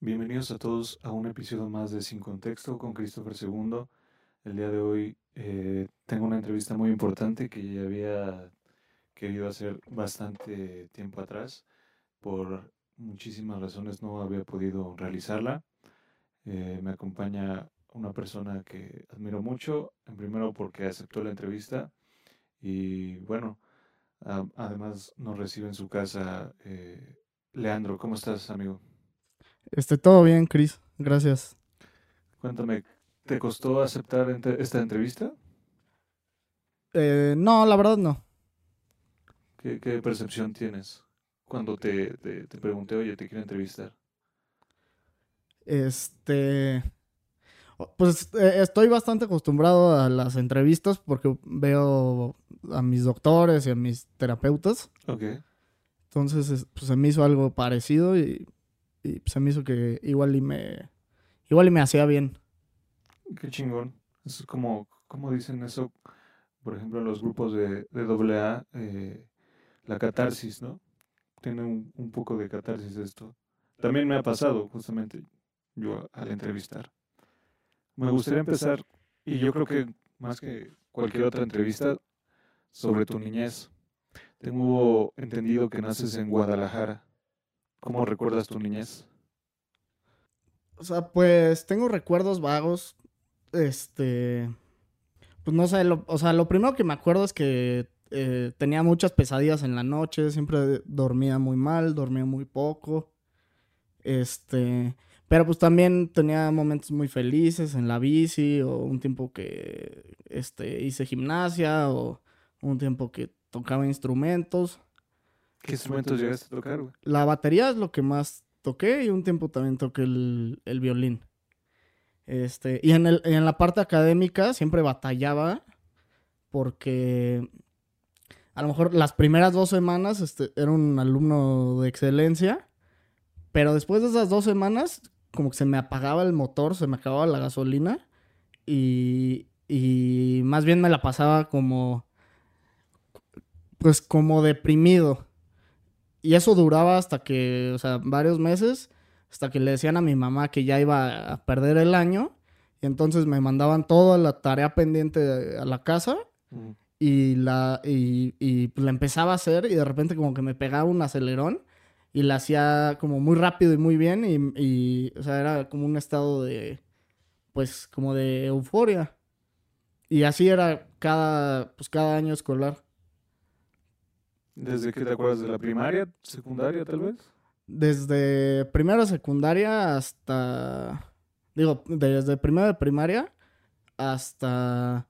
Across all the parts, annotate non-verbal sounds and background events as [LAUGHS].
Bienvenidos a todos a un episodio más de Sin Contexto con Christopher II. El día de hoy eh, tengo una entrevista muy importante que ya había querido hacer bastante tiempo atrás. Por muchísimas razones no había podido realizarla. Eh, me acompaña una persona que admiro mucho, en primero porque aceptó la entrevista y bueno, además nos recibe en su casa eh, Leandro. ¿Cómo estás, amigo? Este, todo bien, Cris. Gracias. Cuéntame, ¿te costó aceptar esta entrevista? Eh, no, la verdad no. ¿Qué, percepción tienes cuando te, te, te, pregunté, oye, te quiero entrevistar? Este. Pues eh, estoy bastante acostumbrado a las entrevistas porque veo a mis doctores y a mis terapeutas. Ok. Entonces, pues se me hizo algo parecido y y se me hizo que igual y me, igual y me hacía bien. Qué chingón. Es como, como dicen eso, por ejemplo, en los grupos de, de AA, eh, la catarsis, ¿no? Tiene un, un, poco de catarsis esto. También me ha pasado, justamente, yo al entrevistar. Me gustaría empezar, y yo creo que más que cualquier otra entrevista, sobre tu niñez. Tengo entendido que naces en Guadalajara. ¿Cómo recuerdas tu niñez? O sea, pues tengo recuerdos vagos. Este. Pues no sé, o sea, lo primero que me acuerdo es que eh, tenía muchas pesadillas en la noche, siempre dormía muy mal, dormía muy poco. Este. Pero pues también tenía momentos muy felices en la bici, o un tiempo que este, hice gimnasia, o un tiempo que tocaba instrumentos. ¿Qué instrumentos llegaste a tocar, güey? La batería es lo que más toqué y un tiempo también toqué el, violín. Este, y en, el, en la parte académica siempre batallaba porque a lo mejor las primeras dos semanas este, era un alumno de excelencia, pero después de esas dos semanas como que se me apagaba el motor, se me acababa la gasolina y, y más bien me la pasaba como pues como deprimido. Y eso duraba hasta que, o sea, varios meses, hasta que le decían a mi mamá que ya iba a perder el año. Y entonces me mandaban toda la tarea pendiente a la casa. Y la, y, y pues la empezaba a hacer y de repente como que me pegaba un acelerón y la hacía como muy rápido y muy bien y, y, o sea, era como un estado de, pues, como de euforia. Y así era cada, pues, cada año escolar. ¿Desde que te acuerdas de la primaria, secundaria tal vez? Desde primero secundaria hasta... Digo, desde primero de primaria hasta...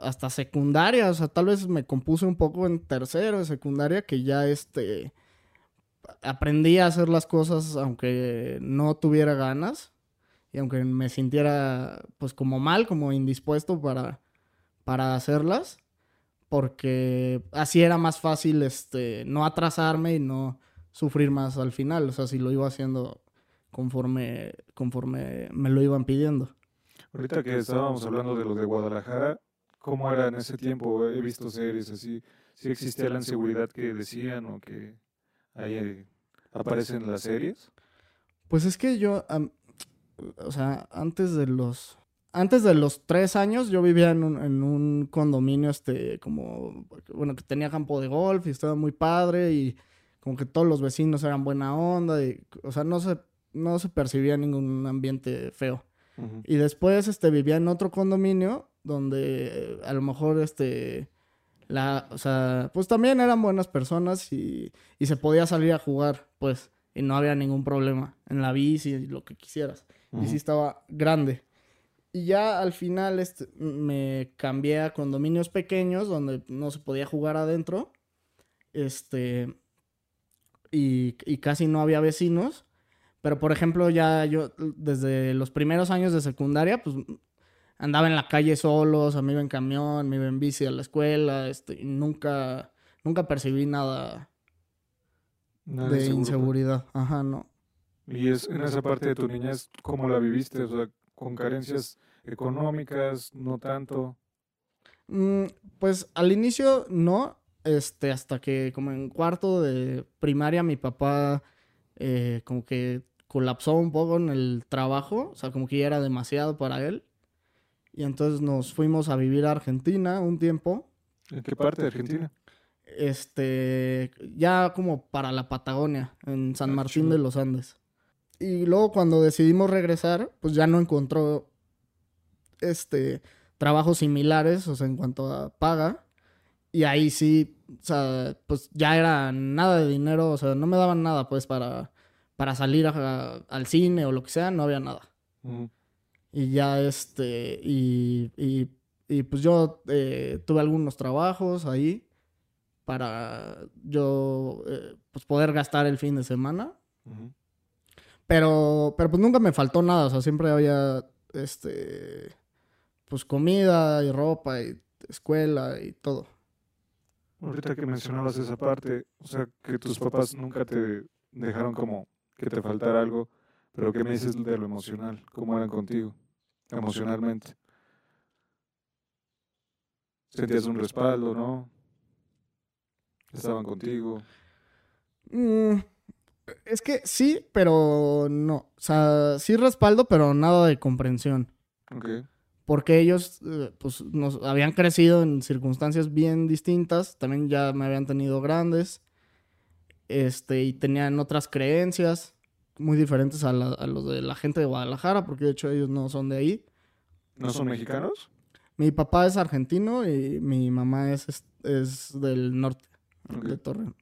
Hasta secundaria, o sea, tal vez me compuse un poco en tercero de secundaria que ya este... Aprendí a hacer las cosas aunque no tuviera ganas y aunque me sintiera pues como mal, como indispuesto para, para hacerlas porque así era más fácil este, no atrasarme y no sufrir más al final, o sea, si lo iba haciendo conforme, conforme me lo iban pidiendo. Ahorita que estábamos hablando de lo de Guadalajara, ¿cómo era en ese tiempo? He visto series así, si existía la inseguridad que decían o que ahí eh, aparecen en las series. Pues es que yo, o sea, antes de los antes de los tres años yo vivía en un, condominio, este, como, bueno, que tenía campo de golf y estaba muy padre y como que todos los vecinos eran buena onda y, o sea, no se, no se percibía ningún ambiente feo. Y después, este, vivía en otro condominio donde a lo mejor, este, la, o sea, pues también eran buenas personas y, y se podía salir a jugar, pues, y no había ningún problema en la bici y lo que quisieras. Y sí estaba grande. Y ya al final este, me cambié a condominios pequeños donde no se podía jugar adentro. Este. Y, casi no había vecinos. Pero por ejemplo, ya yo desde los primeros años de secundaria, pues andaba en la calle solo, o sea, me iba en camión, me iba en bici a la escuela, este, y nunca, nunca percibí nada, de inseguridad. Ajá, no. Y es en esa parte de tu niñez, ¿cómo la viviste? O sea, con carencias económicas, no tanto. Mm, pues al inicio no, este, hasta que como en cuarto de primaria mi papá eh, como que colapsó un poco en el trabajo, o sea, como que ya era demasiado para él. Y entonces nos fuimos a vivir a Argentina un tiempo. ¿En qué parte de Argentina? Este, ya como para la Patagonia, en San Ah, Martín de los Andes. Y luego cuando decidimos regresar, pues ya no encontró este trabajos similares, o sea, en cuanto a paga. Y ahí sí, o sea, pues ya era nada de dinero, o sea, no me daban nada pues para, para salir a- al cine o lo que sea, no había nada. Y ya este, y, y, y pues yo eh, tuve algunos trabajos ahí para yo eh, pues poder gastar el fin de semana. Pero, pero pues nunca me faltó nada, o sea, siempre había este, pues comida y ropa y escuela y todo. Ahorita que mencionabas esa parte, o sea, que tus papás nunca te dejaron como que te faltara algo, pero ¿qué me dices de lo emocional? ¿Cómo eran contigo emocionalmente? ¿Sentías un respaldo, no? ¿Estaban contigo? Mm, es que sí, pero no. O sea, sí respaldo, pero nada de comprensión. Ok. porque ellos eh, pues nos habían crecido en circunstancias bien distintas, también ya me habían tenido grandes, este, y tenían otras creencias muy diferentes a, la- a los de la gente de Guadalajara, porque de hecho ellos no son de ahí. ¿No son mexicanos? Mi papá es argentino y mi mamá es, es, es del norte, de Torreón.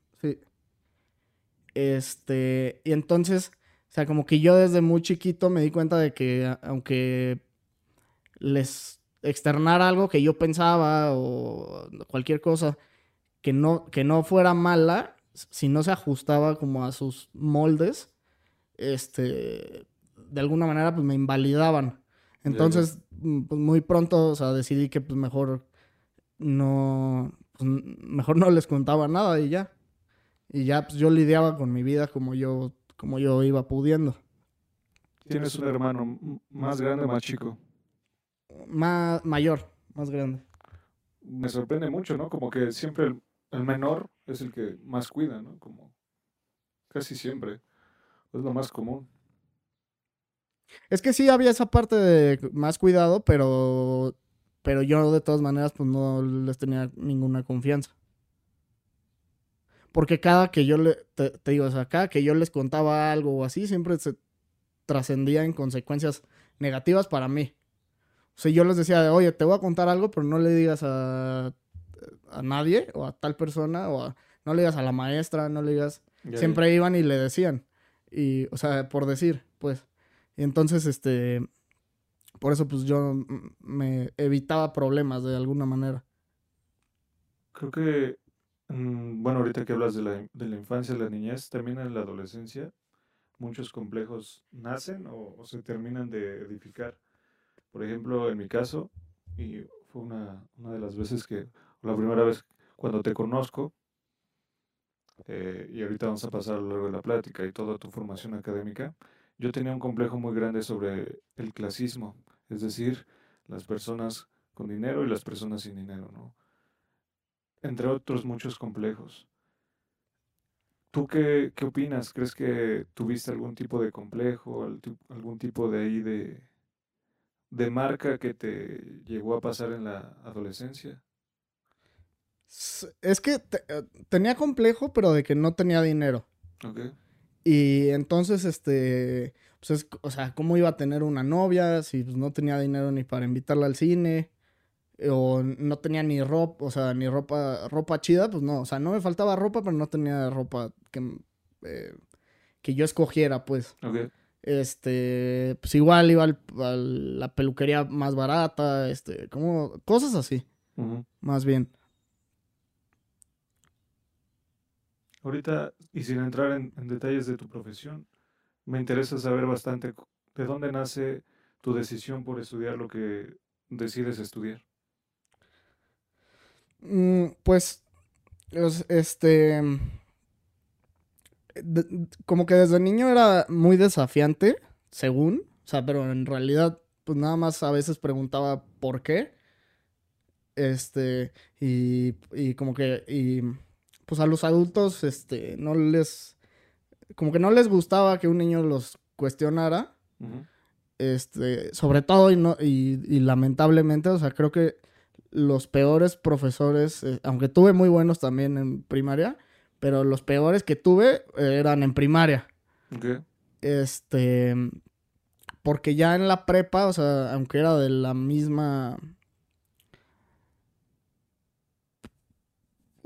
Este, y entonces, o sea, como que yo desde muy chiquito me di cuenta de que aunque les externara algo que yo pensaba o cualquier cosa que no, que no fuera mala, si no se ajustaba como a sus moldes, este, de alguna manera pues me invalidaban. Entonces, mm, pues muy pronto, o sea, decidí que pues mejor no, pues, mejor no les contaba nada y ya. Y ya pues yo lidiaba con mi vida como yo, como yo iba pudiendo. ¿Tienes un hermano más grande o más chico? Más, mayor, más grande. Me sorprende mucho, ¿no? Como que siempre el, el menor es el que más cuida, ¿no? Como casi siempre. Es lo más común. Es que sí había esa parte de más cuidado, pero, pero yo de todas maneras pues no les tenía ninguna confianza. Porque cada que yo le, te, te digo, o sea, cada que yo les contaba algo o así, siempre se trascendía en consecuencias negativas para mí. O sea, yo les decía, de, oye, te voy a contar algo, pero no le digas a, a nadie o a tal persona o a- no le digas a la maestra, no le digas... Ya, Siempre iban y le decían. Y, o sea, por decir, pues. Y entonces, este. Por eso, pues yo me evitaba problemas de alguna manera. Creo que, bueno, ahorita que hablas de la, de infancia, la niñez, también en la adolescencia, muchos complejos nacen o, se terminan de edificar. Por ejemplo, en mi caso, y fue una, de las veces que, la primera vez cuando te conozco, eh, y ahorita vamos a pasar a lo largo de la plática y toda tu formación académica, yo tenía un complejo muy grande sobre el clasismo, es decir, las personas con dinero y las personas sin dinero, ¿no? Entre otros muchos complejos. ¿Tú qué, qué opinas? ¿Crees que tuviste algún tipo de complejo, algún tipo de ahí de, de marca que te llegó a pasar en la adolescencia? Es que te- eh, tenía complejo, pero de que no tenía dinero. ¿Ok? Y entonces, este. Pues es, o sea, ¿cómo iba a tener una novia si pues, no tenía dinero ni para invitarla al cine? O no tenía ni ropa, o sea, ni ropa, ropa chida, pues no. O sea, no me faltaba ropa, pero no tenía ropa que, eh, que yo escogiera, pues. ¿Ok? Este, pues igual iba al- a la peluquería más barata, este, como cosas así, más bien. Ahorita, y sin entrar en, en detalles de tu profesión, me interesa saber bastante de dónde nace tu decisión por estudiar lo que decides estudiar. Mm, pues, es- este, como que desde niño era muy desafiante, según, o sea, pero en realidad, pues nada más a veces preguntaba por qué, este, y, y como que, y pues a los adultos, este, no les, como que no les gustaba que un niño los cuestionara. Este, sobre todo y, no, y, y lamentablemente, o sea, creo que los peores profesores, eh, aunque tuve muy buenos también en primaria, pero los peores que tuve eh, eran en primaria. Ok. Este, porque ya en la prepa, o sea, aunque era de la misma...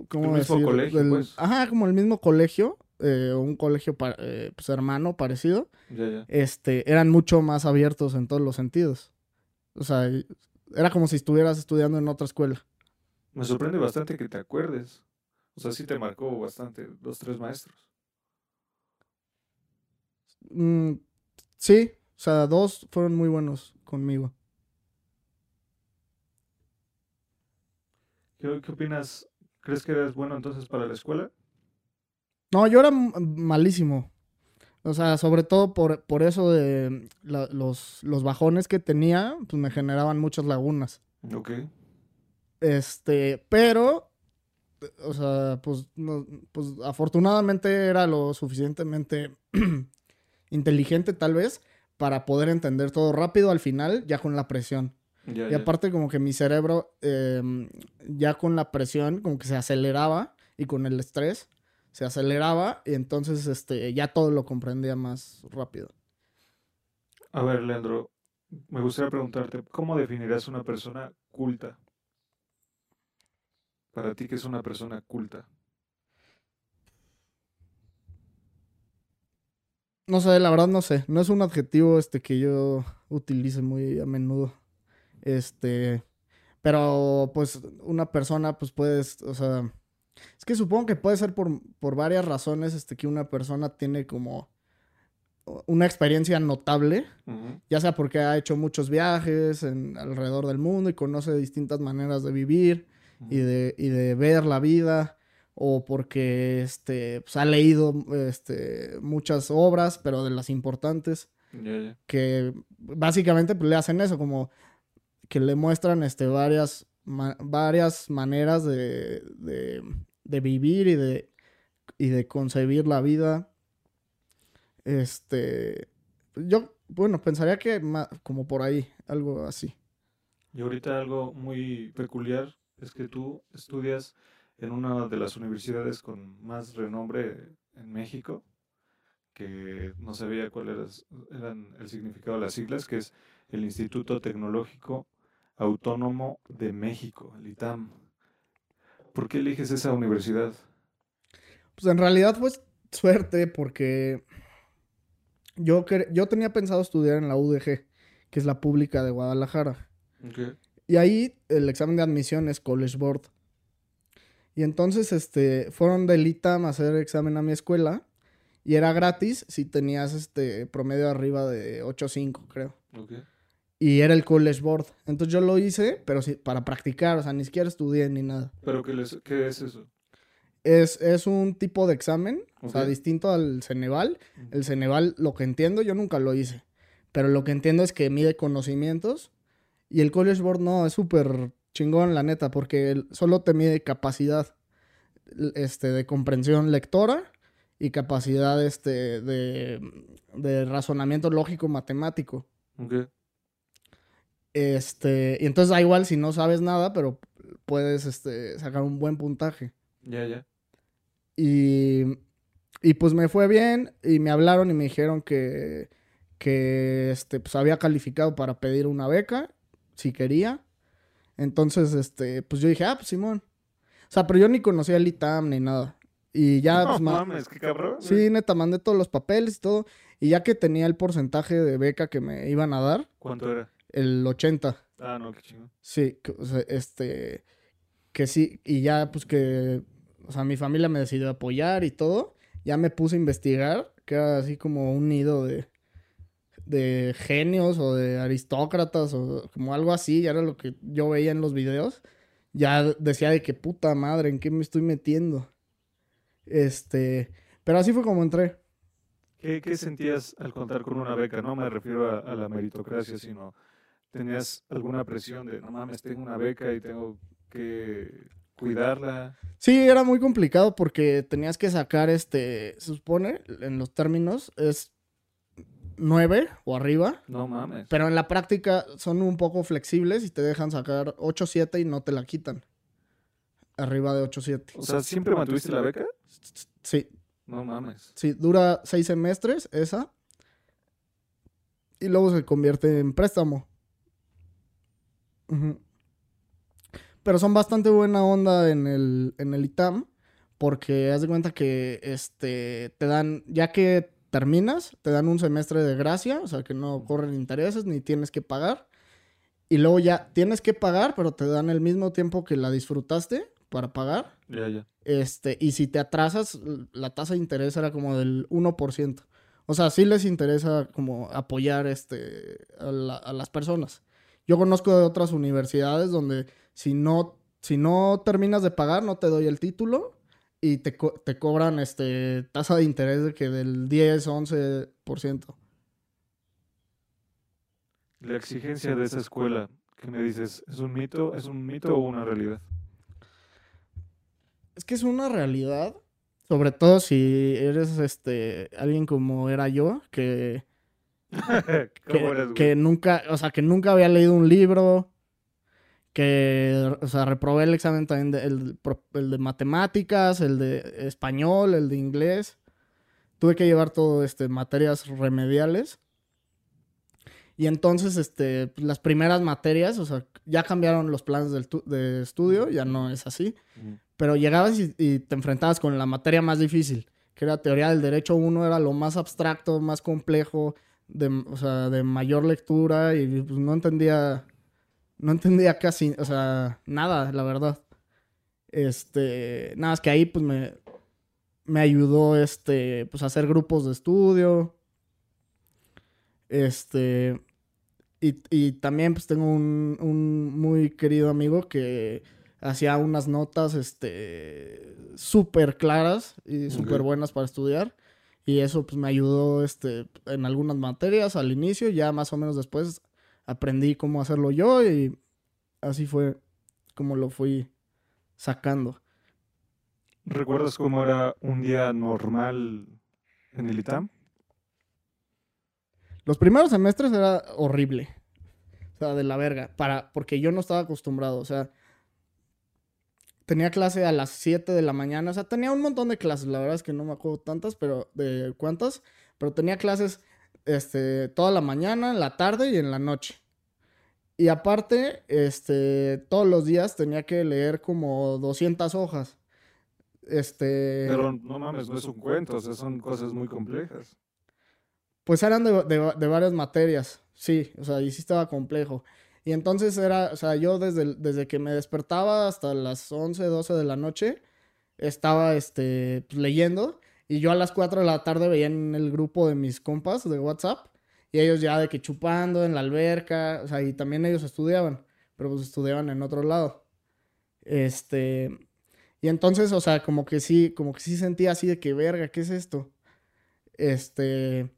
¿Cómo El mismo colegio, pues. Ajá, como el mismo colegio, eh, un colegio pa- eh, pues, hermano, parecido Ya, ya. este, eran mucho más abiertos en todos los sentidos. O sea, era como si estuvieras estudiando en otra escuela. Me sorprende bastante que te acuerdes. O sea, sí te marcó bastante los tres maestros. Mm, sí, o sea, dos fueron muy buenos conmigo. ¿Qué, qué opinas? ¿Crees que eres bueno entonces para la escuela? No, yo era malísimo. O sea, sobre todo por, por eso de la- los, los bajones que tenía, pues me generaban muchas lagunas. Ok. Este, pero, o sea, pues, no- pues afortunadamente era lo suficientemente [CLEARS THROAT] inteligente tal vez para poder entender todo rápido al final, ya con la presión. Ya, Y ya. aparte como que mi cerebro em, ya con la presión como que se aceleraba y con el estrés se aceleraba y entonces este, ya todo lo comprendía más rápido. A ver, Leandro, me gustaría preguntarte, ¿cómo definirás una persona culta? Para ti, ¿qué es una persona culta? No sé, la verdad no sé. No es un adjetivo este que yo utilice muy a menudo. Este, pero pues una persona pues puedes, o sea, es que supongo que puede ser por, por varias razones este que una persona tiene como una experiencia notable, ya sea porque ha hecho muchos viajes en, alrededor del mundo y conoce distintas maneras de vivir y de, y de ver la vida, o porque este, pues, ha leído este, muchas obras, pero de las importantes, que básicamente pues, le hacen eso, como que le muestran este, varias, varias maneras de, de, vivir y de, y de concebir la vida. Este, yo, bueno, pensaría que como por ahí, algo así. Y ahorita algo muy peculiar es que tú estudias en una de las universidades con más renombre en México, que no sabía cuál era, eran el significado de las siglas, que es el Instituto Tecnológico Autónomo de México, el ITAM. ¿Por qué eliges esa universidad? Pues en realidad fue suerte porque yo, yo tenía pensado estudiar en la UDG, que es la pública de Guadalajara. Y ahí el examen de admisión es College Board. Y entonces este, fueron del ITAM a hacer examen a mi escuela y era gratis si tenías este promedio arriba de 8.5, creo. Ok. Y era el College Board. Entonces yo lo hice, pero sí, para practicar, o sea, ni siquiera estudié ni nada. ¿Pero qué, les- qué es eso? Es, es un tipo de examen, o sea, distinto al Ceneval. El Ceneval, lo que entiendo, yo nunca lo hice. Pero lo que entiendo es que mide conocimientos. Y el College Board no, es súper chingón, la neta, porque solo te mide capacidad este, de comprensión lectora y capacidad este, de, de razonamiento lógico matemático. Este, y entonces da igual si no sabes nada, pero puedes este, sacar un buen puntaje. Ya, ya. Y, y pues me fue bien y me hablaron y me dijeron que, que este, pues había calificado para pedir una beca, si quería. Entonces, este, pues yo dije, ah, pues Simón. O sea, pero yo ni conocía el ITAM ni nada. Y ya, no pues, ma- mames, qué cabrón. sí, neta, mandé todos los papeles y todo. Y ya que tenía el porcentaje de beca que me iban a dar, ¿Cuánto era? El 80. Ah, no, qué chingón. Sí, que, o sea, este, que sí, y ya pues que, o sea, mi familia me decidió apoyar y todo, ya me puse a investigar, que era así como un nido de, de genios o de aristócratas o como algo así, ya era lo que yo veía en los videos, ya decía de que puta madre, ¿en qué me estoy metiendo? Este, pero así fue como entré. ¿Qué, qué sentías al contar con una beca? No me refiero a, a la meritocracia, sino tenías alguna presión de, no mames, tengo una beca y tengo que cuidarla. Sí, era muy complicado porque tenías que sacar este, se supone, en los términos, es 9 o arriba. No mames. Pero en la práctica son un poco flexibles y te dejan sacar 8-7 y no te la quitan. Arriba de 8-7. O sea, ¿siempre mantuviste la beca? Sí, No mames. sí, dura 6 semestres esa. Y luego se convierte en préstamo. Ujú. Pero son bastante buena onda en el, en el ITAM. Porque haz de cuenta que este te dan, ya que terminas, te dan un semestre de gracia, o sea que no corren intereses ni tienes que pagar. Y luego ya tienes que pagar, pero te dan el mismo tiempo que la disfrutaste para pagar. Ya, ya. Este, y si te atrasas, la tasa de interés era como del 1%. O sea, sí les interesa como apoyar este, a, la- a las personas. Yo conozco de otras universidades donde si no, si no terminas de pagar, no te doy el título y te, co- te cobran este, tasa de interés de que del 10, 11%. La exigencia de esa escuela, ¿qué me dices? ¿Es un mito? ¿Es un mito o una realidad? Es que es una realidad, sobre todo si eres este, alguien como era yo, que... [LAUGHS] ¿Cómo que, eres, güey? que nunca, o sea, que nunca había leído un libro, que, o sea, reprobé el examen también, de- el, el de matemáticas, el de español, el de inglés. Tuve que llevar todo, este, materias remediales. Y entonces, este, las primeras materias, o sea, ya cambiaron los planes del tu- de estudio, ya no es así. Pero llegabas y, y te enfrentabas con la materia más difícil, que era teoría del derecho 1, era lo más abstracto, más complejo, de, o sea, de mayor lectura y pues, no entendía, no entendía casi, o sea, nada, la verdad. Este, nada, es que ahí pues me, me ayudó, este, pues a hacer grupos de estudio. Este, y, y también pues tengo un, un muy querido amigo que hacía unas notas, este, súper claras y súper buenas para estudiar. Y eso pues me ayudó este, en algunas materias al inicio, ya más o menos después aprendí cómo hacerlo yo y así fue como lo fui sacando. ¿Recuerdas cómo era un día normal en el ITAM? Los primeros semestres era horrible. O sea, de la verga. Para, porque yo no estaba acostumbrado. O sea, tenía clase a las 7 de la mañana. O sea, tenía un montón de clases. La verdad es que no me acuerdo tantas, pero de cuántas. Pero tenía clases este, toda la mañana, en la tarde y en la noche. Y aparte, este, todos los días tenía que leer como 200 hojas. Este. Pero no mames, no es un cuento, o sea, son cosas muy complejas. Pues eran de, de- de varias materias, sí, o sea, y sí estaba complejo. Y entonces era, o sea, yo desde, desde que me despertaba hasta las 11, 12 de la noche, estaba, este, pues, leyendo, y yo a las 4 de la tarde veía en el grupo de mis compas de WhatsApp, y ellos ya de que chupando en la alberca, o sea, y también ellos estudiaban, pero pues estudiaban en otro lado. Este, y entonces, o sea, como que sí, como que sí sentía así de que, verga, ¿qué es esto? Este...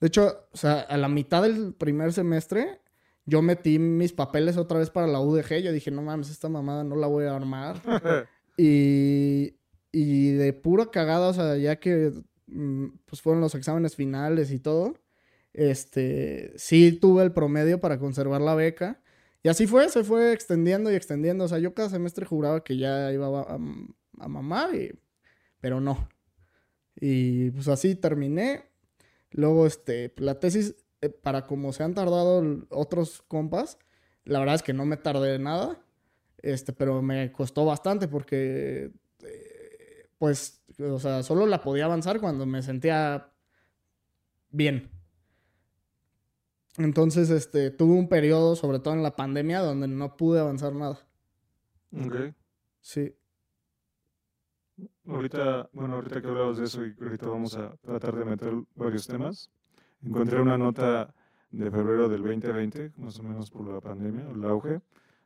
De hecho, o sea, a la mitad del primer semestre, yo metí mis papeles otra vez para la UDG. Yo dije, no mames, esta mamada no la voy a armar. [LAUGHS] Y, y de pura cagada, o sea, ya que mm, pues fueron los exámenes finales y todo, este, sí tuve el promedio para conservar la beca. Y así fue, se fue extendiendo y extendiendo. O sea, yo cada semestre juraba que ya iba a, a- a mamar, y- pero no. Y pues así terminé. Luego, este, la tesis, eh, para como se han tardado otros compas, la verdad es que no me tardé nada. Este, pero me costó bastante porque, eh, pues, o sea, solo la podía avanzar cuando me sentía bien. Entonces, este, tuve un periodo, sobre todo en la pandemia, donde no pude avanzar nada. Ok. Sí. Ahorita, bueno, ahorita que hablamos de eso y ahorita vamos a tratar de meter varios temas. Encontré una nota de febrero del 2020, más o menos por la pandemia, el auge,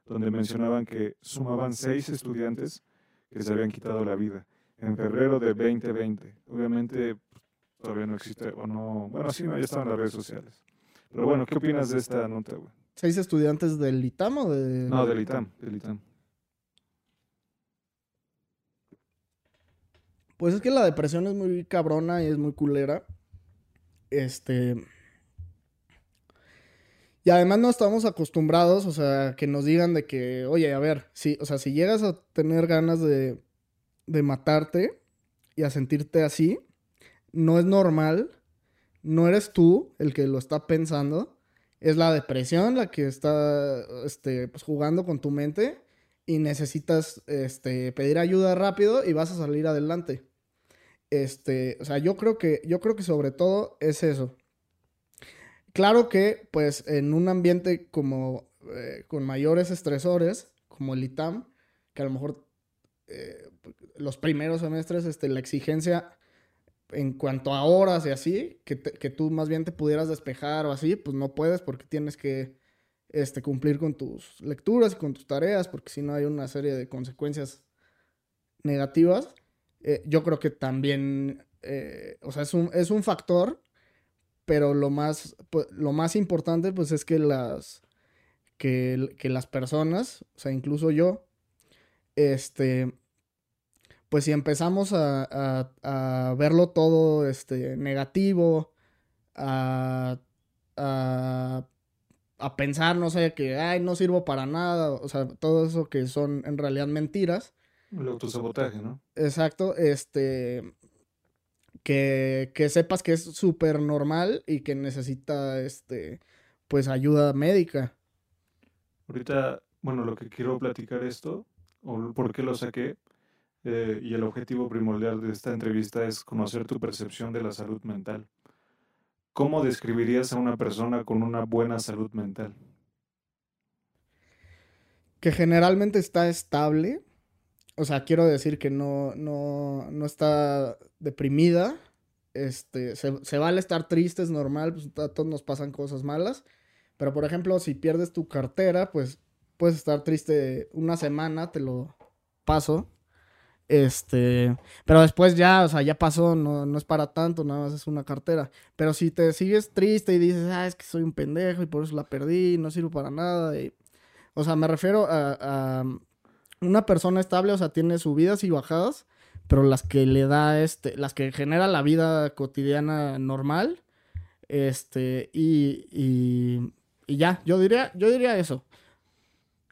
donde mencionaban que sumaban seis estudiantes que se habían quitado la vida en febrero de 2020. Obviamente todavía no existe, o no, bueno, sí, ya estaban las redes sociales. Pero bueno, ¿qué opinas de esta nota, güey? ¿Seis estudiantes del ITAM o de...? No, del ITAM, del ITAM. Pues es que la depresión es muy cabrona y es muy culera. Este. Y además no estamos acostumbrados, o sea, que nos digan de que, oye, a ver, si, o sea, si llegas a tener ganas de, de matarte y a sentirte así, no es normal, no eres tú el que lo está pensando, es la depresión la que está este, pues, jugando con tu mente y necesitas este, pedir ayuda rápido y vas a salir adelante. Este, o sea, yo creo que, yo creo que sobre todo es eso. Claro que, pues, en un ambiente como eh, con mayores estresores, como el ITAM, que a lo mejor eh, los primeros semestres, este, la exigencia en cuanto a horas y así, que, que, tú más bien te pudieras despejar o así, pues no puedes porque tienes que este, cumplir con tus lecturas y con tus tareas, porque si no hay una serie de consecuencias negativas. Eh, yo creo que también, eh, o sea, es un, es un factor, pero lo más, pues, lo más importante pues es que las, que, que las personas, o sea, incluso yo, este, pues si empezamos a, a, verlo todo este, negativo, a, a, a, pensar, no sé, que, ay, no sirvo para nada, o sea, todo eso que son en realidad mentiras. El autosabotaje, ¿no? Exacto, este, que, que sepas que es súper normal y que necesita, este, pues ayuda médica. Ahorita, bueno, lo que quiero platicar esto, o por qué lo saqué, eh, y el objetivo primordial de esta entrevista es conocer tu percepción de la salud mental. ¿Cómo describirías a una persona con una buena salud mental? Que generalmente está estable. O sea, quiero decir que no, no, no está deprimida. Este, se, se, vale estar triste, es normal, pues a todos nos pasan cosas malas. Pero por ejemplo, si pierdes tu cartera, pues puedes estar triste una semana, te lo paso. Este, pero después ya, o sea, ya pasó, no, no es para tanto, nada más es una cartera. Pero si te sigues triste y dices, ah, es que soy un pendejo y por eso la perdí, no sirvo para nada. Y, o sea, me refiero a, a, una persona estable, o sea, tiene subidas y bajadas, pero las que le da, este, las que genera la vida cotidiana normal, este, y, y, y ya, yo diría, yo diría eso.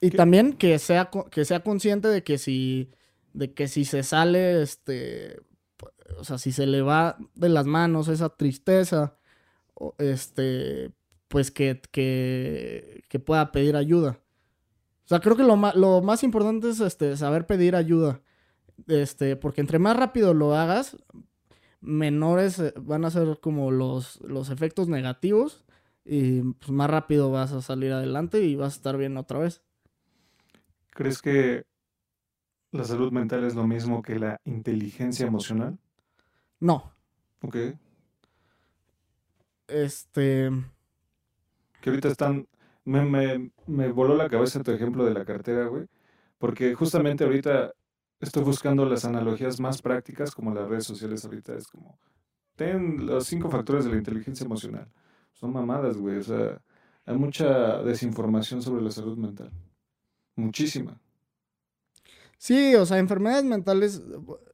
Y ¿Qué? también que sea, que sea consciente de que si de que si se sale, este, o sea, si se le va de las manos esa tristeza, este, pues que, que, que pueda pedir ayuda. O sea, creo que lo, más, lo más importante es este, saber pedir ayuda. Este, porque entre más rápido lo hagas, menores eh, van a ser como los, los efectos negativos y pues más rápido vas a salir adelante y vas a estar bien otra vez. ¿Crees que ¿La salud mental es lo mismo que la inteligencia emocional? No. Ok. Este. Que ahorita están. Me, me, me voló la cabeza tu ejemplo de la cartera, güey. Porque justamente ahorita estoy buscando las analogías más prácticas, como las redes sociales ahorita es como. Ten los cinco factores de la inteligencia emocional. Son mamadas, güey. O sea, hay mucha desinformación sobre la salud mental. Muchísima. Sí, o sea, enfermedades mentales,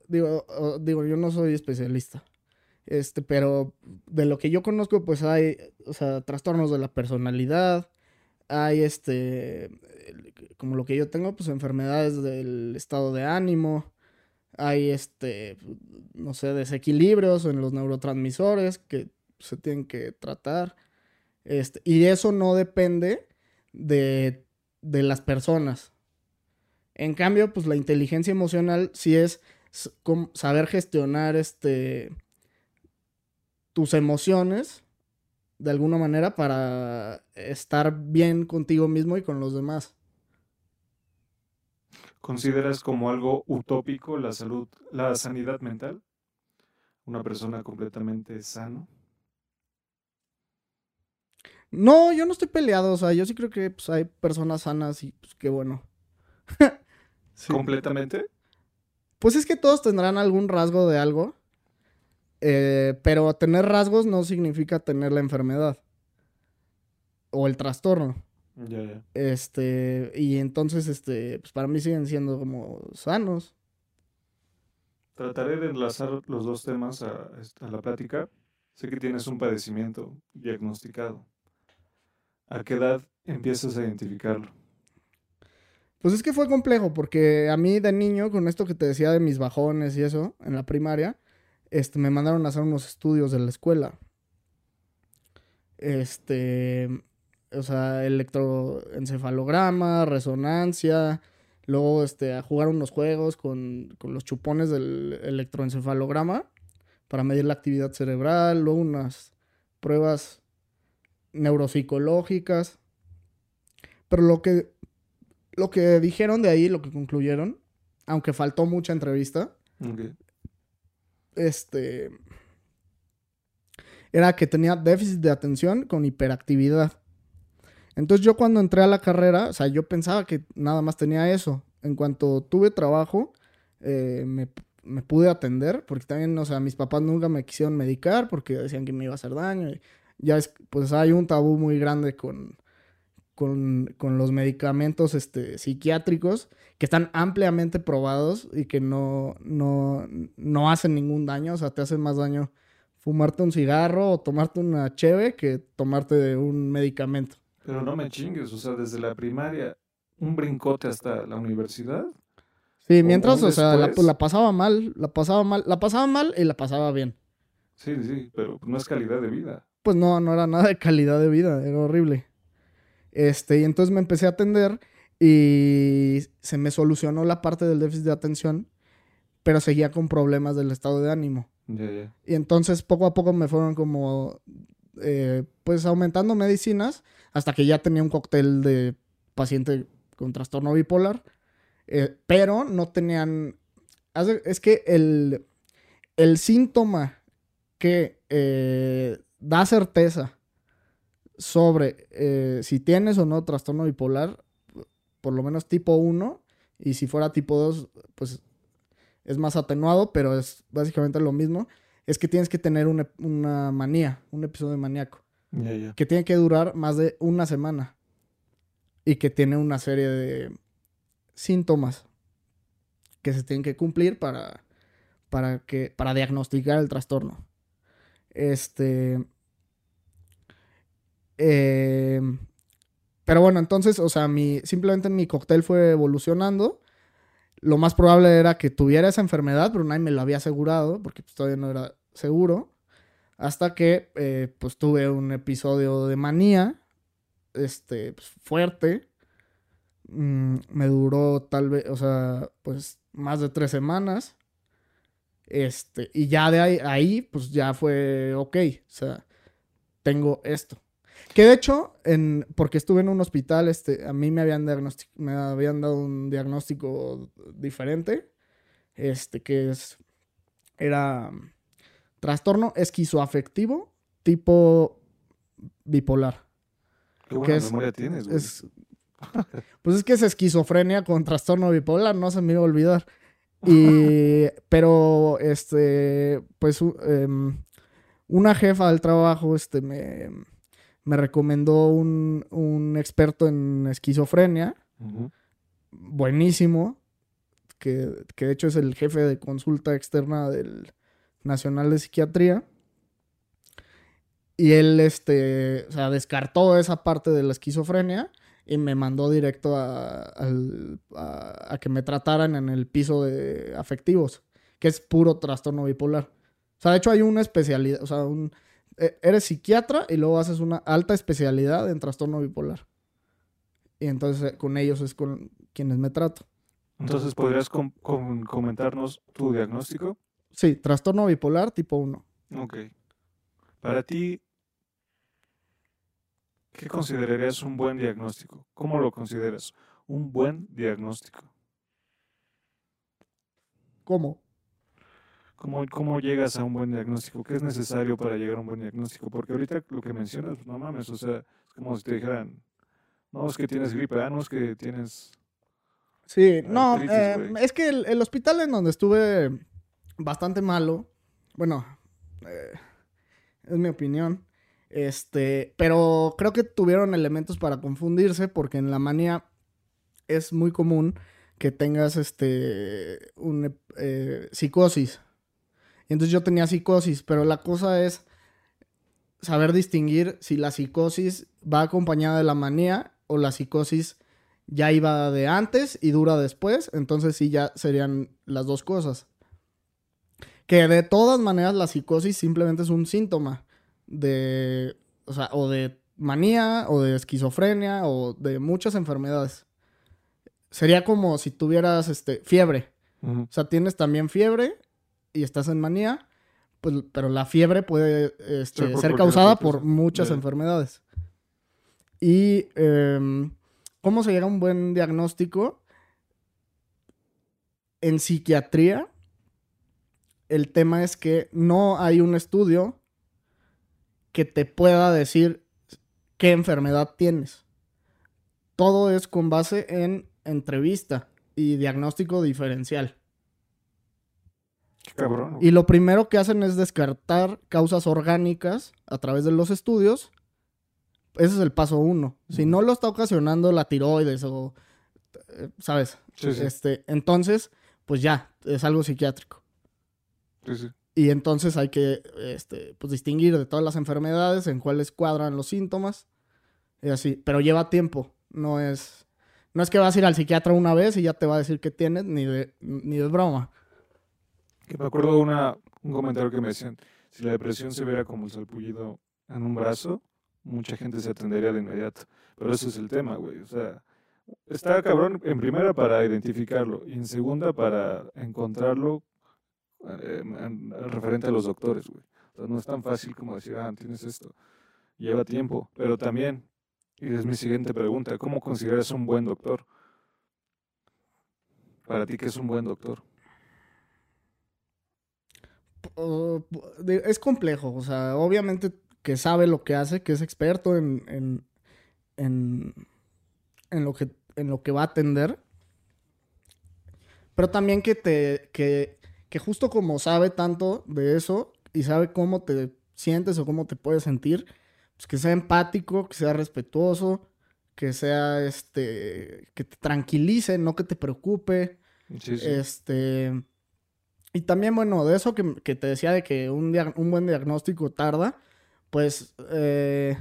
digo, digo, yo no soy especialista. Este, pero de lo que yo conozco, pues hay, o sea, trastornos de la personalidad, hay este, como lo que yo tengo, pues enfermedades del estado de ánimo, hay este, no sé, desequilibrios en los neurotransmisores que se tienen que tratar. Este, y eso no depende de, de las personas. En cambio, pues la inteligencia emocional sí es saber gestionar este tus emociones de alguna manera para estar bien contigo mismo y con los demás. ¿Consideras como algo utópico la salud, la sanidad mental? Una persona completamente sano. No, yo no estoy peleado, o sea, yo sí creo que pues, hay personas sanas y pues qué bueno. [LAUGHS] Sí. ¿Completamente? Pues es que todos tendrán algún rasgo de algo. Eh, pero tener rasgos no significa tener la enfermedad. O el trastorno. Ya, ya. Este. Y entonces, este. Pues para mí siguen siendo como sanos. trataré de enlazar los dos temas a, a la plática. Sé que tienes un padecimiento diagnosticado. ¿A qué edad empiezas a identificarlo? Pues es que fue complejo, porque a mí de niño, con esto que te decía de mis bajones y eso, en la primaria, este, me mandaron a hacer unos estudios de la escuela. Este, o sea, electroencefalograma, resonancia, luego este, a jugar unos juegos con, con los chupones del electroencefalograma para medir la actividad cerebral, luego unas pruebas neuropsicológicas. Pero lo que lo que dijeron de ahí, lo que concluyeron, aunque faltó mucha entrevista, este, era que tenía déficit de atención con hiperactividad. Entonces yo cuando entré a la carrera, o sea, yo pensaba que nada más tenía eso. En cuanto tuve trabajo, eh, me, me, pude atender, porque también, o sea, mis papás nunca me quisieron medicar porque decían que me iba a hacer daño. ya es, pues hay un tabú muy grande con, con, los medicamentos este, psiquiátricos que están ampliamente probados y que no, no, no hacen ningún daño, o sea, te hacen más daño fumarte un cigarro o tomarte una cheve que tomarte un medicamento. Pero no me chingues, o sea, desde la primaria, un brincote hasta la universidad. Sí, mientras, o, sea, la, la, pasaba mal, la pasaba mal, la pasaba mal y la pasaba bien. Sí, sí, pero no es calidad de vida. Pues no, no era nada de calidad de vida, era horrible. Este, y entonces me empecé a atender y se me solucionó la parte del déficit de atención, pero seguía con problemas del estado de ánimo. Y entonces poco a poco me fueron como, eh, pues aumentando medicinas hasta que ya tenía un cóctel de paciente con trastorno bipolar, eh, pero no tenían, es que el, el síntoma que eh, da certeza sobre eh, si tienes o no trastorno bipolar, por lo menos tipo 1, y si fuera tipo 2, pues es más atenuado, pero es básicamente lo mismo, es que tienes que tener una, manía, un episodio maníaco, que tiene que durar más de una semana y que tiene una serie de síntomas que se tienen que cumplir para, para, que, para diagnosticar el trastorno. Este, eh, pero bueno, entonces, o sea, mi, simplemente mi cóctel fue evolucionando. Lo más probable era que tuviera esa enfermedad, pero nadie me lo había asegurado, porque pues, todavía no era seguro. Hasta que, eh, pues, tuve un episodio de manía, este, pues, fuerte. Mm, me duró tal vez, o sea, pues, más de tres semanas. Este, y ya de ahí, ahí, pues, ya fue ok. O sea, tengo esto. Que de hecho, en, porque estuve en un hospital, este, a mí me habían, me habían dado un diagnóstico diferente, este, que es, era trastorno esquizoafectivo tipo bipolar. Qué buena memoria tienes, güey. pues es que es esquizofrenia con trastorno bipolar, no se me iba a olvidar. Y, [LAUGHS] pero, este, pues, em, una jefa del trabajo, este, me me recomendó un, experto en esquizofrenia, buenísimo, que, de hecho es el jefe de consulta externa del Nacional de Psiquiatría. Y él, este, o sea, descartó esa parte de la esquizofrenia y me mandó directo a, a, que me trataran en el piso de afectivos, que es puro trastorno bipolar. O sea, de hecho hay una especialidad, o sea, un, eres psiquiatra y luego haces una alta especialidad en trastorno bipolar. Y entonces eh, con ellos es con quienes me trato. Entonces, ¿podrías comentarnos tu diagnóstico? Sí, trastorno bipolar tipo 1. Ok. Para ti, ¿qué considerarías un buen diagnóstico? ¿Cómo lo consideras? Un buen diagnóstico. ¿Cómo? ¿Cómo, ¿Cómo llegas a un buen diagnóstico? ¿Qué es necesario para llegar a un buen diagnóstico? Porque ahorita lo que mencionas, no mames, o sea, es como si te dijeran, no, es que tienes gripe, ah, no, es que tienes... Sí, no, eh, es que el, hospital en donde estuve bastante malo, bueno, eh, es mi opinión, este, pero creo que tuvieron elementos para confundirse porque en la manía es muy común que tengas este un eh, psicosis. Entonces yo tenía psicosis, pero la cosa es saber distinguir si la psicosis va acompañada de la manía o la psicosis ya iba de antes y dura después, entonces sí ya serían las dos cosas. Que de todas maneras la psicosis simplemente es un síntoma de, o sea, o de manía o de esquizofrenia o de muchas enfermedades. Sería como si tuvieras este fiebre. O sea, tienes también fiebre y estás en manía, pues, pero la fiebre puede este, ser causada por muchas enfermedades. Y em, ¿cómo se llega a un buen diagnóstico? En psiquiatría, el tema es que no hay un estudio que te pueda decir qué enfermedad tienes. Todo es con base en entrevista y diagnóstico diferencial. Cabrón. Y lo primero que hacen es descartar causas orgánicas a través de los estudios. Ese es el paso uno. Si no lo está ocasionando la tiroides o, eh, ¿sabes? Este, entonces, pues ya, es algo psiquiátrico. Sí, sí. Y entonces hay que este, pues, distinguir de todas las enfermedades en cuáles cuadran los síntomas. Y así. Pero lleva tiempo. No es, no es que vas a ir al psiquiatra una vez y ya te va a decir qué tienes, ni de, ni de broma. Que me acuerdo una, un comentario que me decían, si la depresión se viera como el salpullido en un brazo, mucha gente se atendería de inmediato. Pero ese es el tema, güey. O sea, está cabrón en primera para identificarlo y en segunda para encontrarlo eh, referente a los doctores, güey. O sea, no es tan fácil como decir, ah, tienes esto. Lleva tiempo, pero también, y es mi siguiente pregunta, ¿cómo consideras un buen doctor? Para ti, ¿qué es un buen doctor? Es complejo, o sea, obviamente que sabe lo que hace, que es experto en, en, en, en, lo, que, en lo que va a atender, pero también que te, que, que justo como sabe tanto de eso y sabe cómo te sientes o cómo te puedes sentir, pues que sea empático, que sea respetuoso, que sea este, que te tranquilice, no que te preocupe. Este. Y también, bueno, de eso que, te decía de que un, un buen diagnóstico tarda, pues, eh,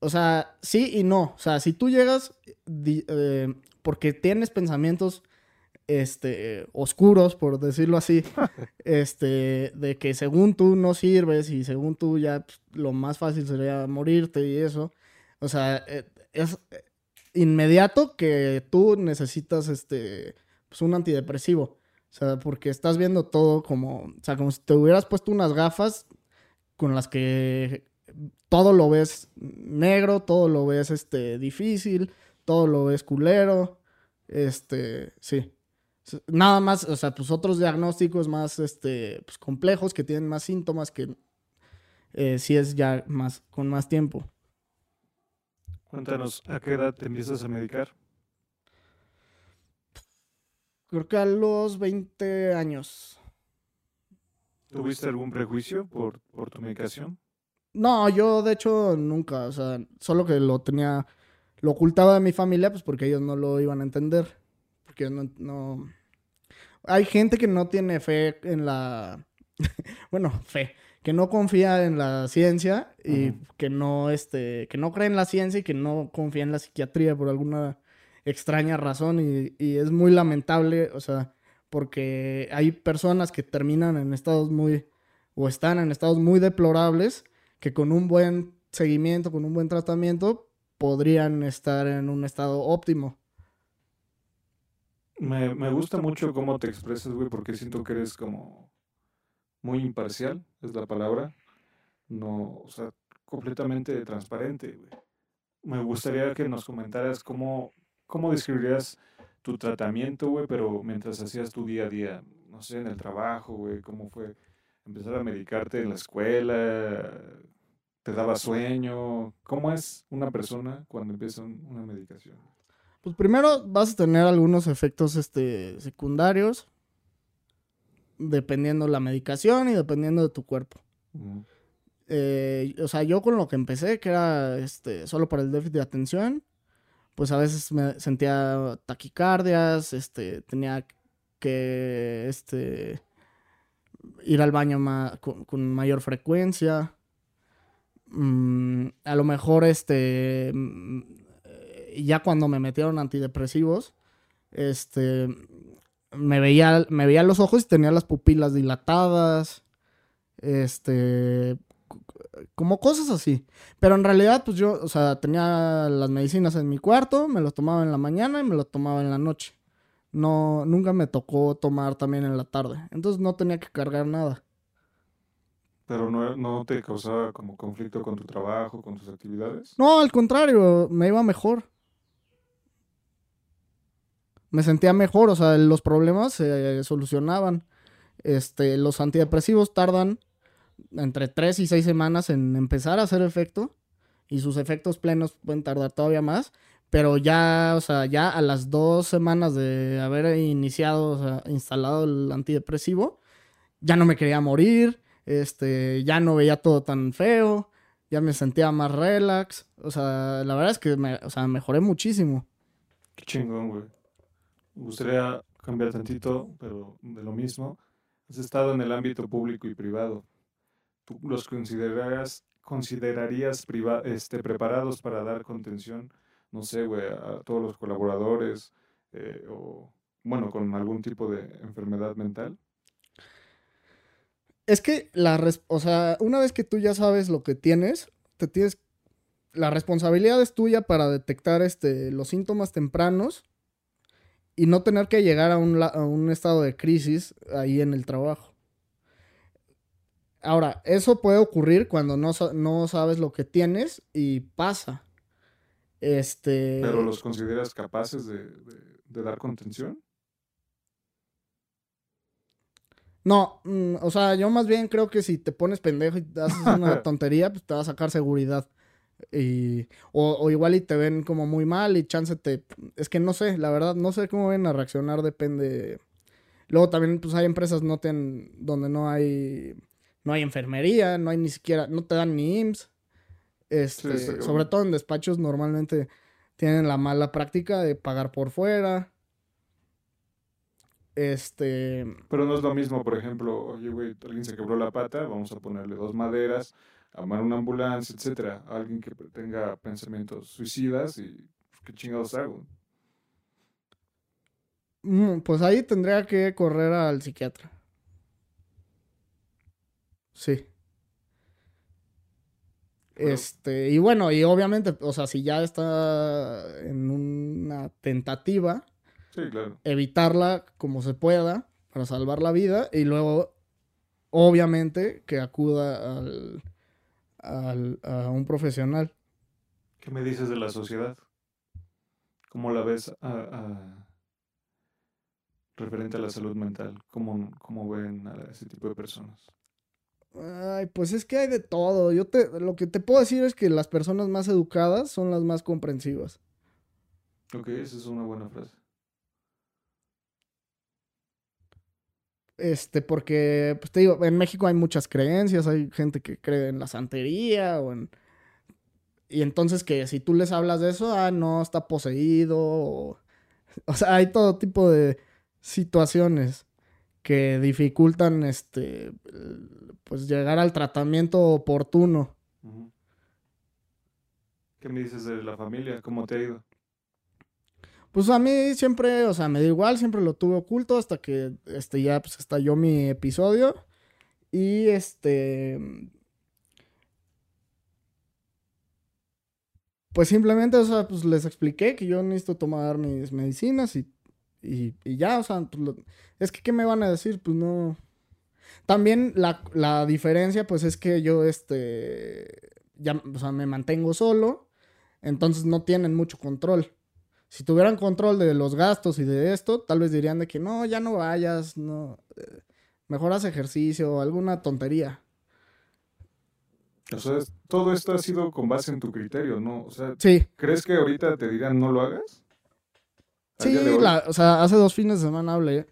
o sea, sí y no. O sea, si tú llegas eh, porque tienes pensamientos este, oscuros, por decirlo así, [LAUGHS] este, de que según tú no sirves y según tú ya pues, lo más fácil sería morirte y eso. O sea, eh, es inmediato que tú necesitas, este, pues un antidepresivo. O sea, porque estás viendo todo como, o sea, como si te hubieras puesto unas gafas con las que todo lo ves negro, todo lo ves, este, difícil, todo lo ves culero, este, sí. Nada más, o sea, pues otros diagnósticos más este, pues, complejos que tienen más síntomas que eh, si es ya más con más tiempo. Cuéntanos, ¿a qué edad te empiezas a medicar? Creo que a los 20 años. ¿Tuviste algún prejuicio por, por tu medicación? No, yo de hecho nunca, o sea, solo que lo tenía, lo ocultaba de mi familia, pues porque ellos no lo iban a entender porque no, Hay gente que no tiene fe en la... [LAUGHS] bueno, fe, que no confía en la ciencia y que no, este, que no cree en la ciencia y que no confía en la psiquiatría por alguna extraña razón y, es muy lamentable, o sea, porque hay personas que terminan en estados muy, o están en estados muy deplorables, que con un buen seguimiento, con un buen tratamiento, podrían estar en un estado óptimo. Me, me gusta mucho cómo te expresas, güey, porque siento que eres como muy imparcial, es la palabra. No, o sea, completamente transparente, güey. Me gustaría que nos comentaras cómo, cómo describirías tu tratamiento, güey, pero mientras hacías tu día a día, no sé, en el trabajo, güey, cómo fue empezar a medicarte en la escuela, te daba sueño, ¿cómo es una persona cuando empieza una medicación? Pues primero vas a tener algunos efectos este, secundarios, dependiendo la medicación y dependiendo de tu cuerpo. Eh, o sea, yo con lo que empecé, que era este, solo para el déficit de atención, pues a veces me sentía taquicardias, este, tenía que, este, ir al baño con, mayor frecuencia. Mm, a lo mejor, este, mm, ya cuando me metieron antidepresivos, este, me veía, me veía los ojos y tenía las pupilas dilatadas, este, como cosas así. Pero en realidad, pues yo, o sea, tenía las medicinas en mi cuarto, me las tomaba en la mañana y me las tomaba en la noche. No, nunca me tocó tomar también en la tarde. Entonces no tenía que cargar nada. ¿Pero no, no te causaba como conflicto con tu trabajo, con tus actividades? No, al contrario, me iba mejor me sentía mejor, o sea, los problemas se solucionaban. Este, los antidepresivos tardan entre 3 y 6 semanas en empezar a hacer efecto y sus efectos plenos pueden tardar todavía más, pero ya, o sea, ya a las dos semanas de haber iniciado, o sea, instalado el antidepresivo, ya no me quería morir, este, ya no veía todo tan feo, ya me sentía más relax, o sea, la verdad es que me, o sea, mejoré muchísimo. Qué chingón, güey. Me gustaría cambiar tantito, pero de lo mismo. Has estado en el ámbito público y privado. ¿Tú los considerarías, este, preparados para dar contención, no sé, güey, a todos los colaboradores eh, o, bueno, con algún tipo de enfermedad mental? Es que la, o sea, una vez que tú ya sabes lo que tienes, te tienes, la responsabilidad es tuya para detectar este, los síntomas tempranos y no tener que llegar a un, estado de crisis ahí en el trabajo. Ahora, eso puede ocurrir cuando no, no sabes lo que tienes y pasa. Este... ¿Pero los consideras capaces de, dar contención? No, mm, o sea, yo más bien creo que si te pones pendejo y haces una [LAUGHS] tontería, pues te va a sacar seguridad. Y, o, igual y te ven como muy mal y chance te... Es que no sé, la verdad, no sé cómo ven a reaccionar, depende... Luego también pues hay empresas no donde no hay no hay enfermería, no hay ni siquiera, no te dan ni IMSS. Este, sobre todo en despachos normalmente tienen la mala práctica de pagar por fuera. Este. Pero no es lo mismo, por ejemplo, oye, güey, alguien se quebró la pata, vamos a ponerle dos maderas, amar una ambulancia, etcétera. Alguien que tenga pensamientos suicidas y pues, qué chingados hago. Mm, pues ahí tendría que correr al psiquiatra. Sí. Este, y bueno, y obviamente, o sea, si ya está en una tentativa, evitarla como se pueda para salvar la vida y luego, obviamente, que acuda al, al, a un profesional. ¿Qué me dices de la sociedad? ¿Cómo la ves a, referente a la salud mental? ¿Cómo, ¿Cómo, ven a ese tipo de personas? Ay, pues es que hay de todo. Yo te, lo que te puedo decir es que las personas más educadas son las más comprensivas. Ok, esa es una buena frase. Este, porque, pues te digo, en México hay muchas creencias, hay gente que cree en la santería o en... Y entonces que si tú les hablas de eso, ah, no, está poseído. O, [LAUGHS] o sea, hay todo tipo de situaciones que dificultan, este, pues llegar al tratamiento oportuno. ¿Qué me dices de la familia? ¿Cómo te ha ido? Pues a mí siempre, o sea, me da igual, siempre lo tuve oculto hasta que este ya pues estalló mi episodio. Y este pues simplemente, o sea, pues les expliqué que yo necesito tomar mis medicinas y, y, ya, o sea, pues es que ¿qué me van a decir? Pues no. También la, la diferencia, pues es que yo, este, ya, o sea, me mantengo solo, entonces no tienen mucho control si tuvieran control de los gastos y de esto, tal vez dirían de que no, ya no vayas, no, eh, mejor haz ejercicio alguna tontería. O sea, todo esto ha sido con base en tu criterio, ¿no? O sea, sí. ¿crees que ahorita te dirán no lo hagas? Sí, o sea, hace dos fines de semana hablé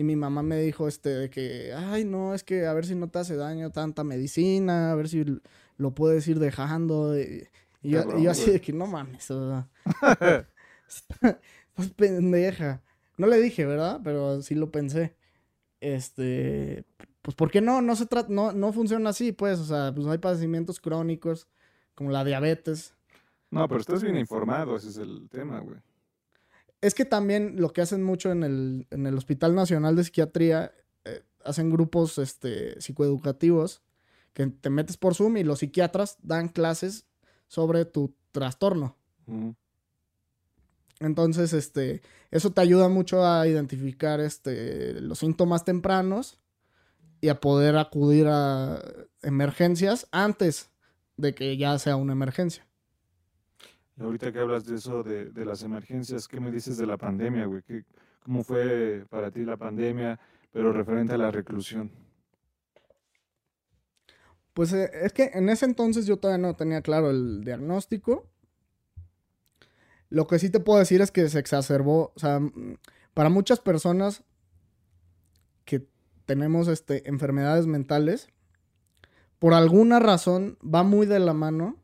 y mi mamá me dijo este de que, ay, no, es que a ver si no te hace daño tanta medicina, a ver si lo puedes ir dejando. Y, yo, así de que no mames, o sea. [LAUGHS] Estás pendeja. No le dije, ¿verdad? Pero sí lo pensé. Este, pues ¿por qué no? No se trata, no, no funciona así, pues, o sea, pues no hay padecimientos crónicos como la diabetes. No, pero estás bien informado, ese es el tema, güey. Es que también lo que hacen mucho en el, en el Hospital Nacional de Psiquiatría, eh, hacen grupos este, psicoeducativos que te metes por Zoom y los psiquiatras dan clases sobre tu trastorno. Entonces, este, eso te ayuda mucho a identificar este, los síntomas tempranos y a poder acudir a emergencias antes de que ya sea una emergencia. Ahorita que hablas de eso, de, las emergencias, ¿qué me dices de la pandemia, güey? ¿Qué- ¿Cómo fue para ti la pandemia, pero referente a la reclusión? Pues eh, es que en ese entonces yo todavía no tenía claro el diagnóstico. Lo que sí te puedo decir es que se exacerbó, o sea, para muchas personas que tenemos este, enfermedades mentales, por alguna razón va muy de la mano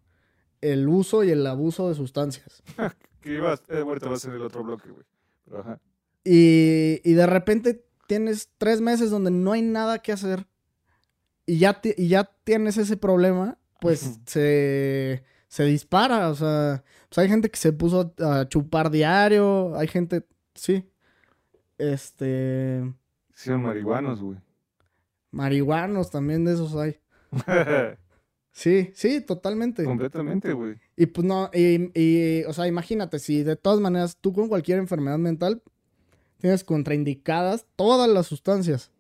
el uso y el abuso de sustancias. [LAUGHS] Que ibas, eh, ahorita va a ser el otro bloque, güey. Pero ajá. Y, y de repente tienes tres meses donde no hay nada que hacer y ya, y ya tienes ese problema, pues se, se dispara. O sea, pues hay gente que se puso a chupar diario, hay gente, sí. Este, Hicieron marihuanos, güey. marihuanos también de esos hay. [LAUGHS] Sí, sí, totalmente. Completamente, güey. Y pues no, y, y, o sea, imagínate, si de todas maneras tú con cualquier enfermedad mental tienes contraindicadas todas las sustancias.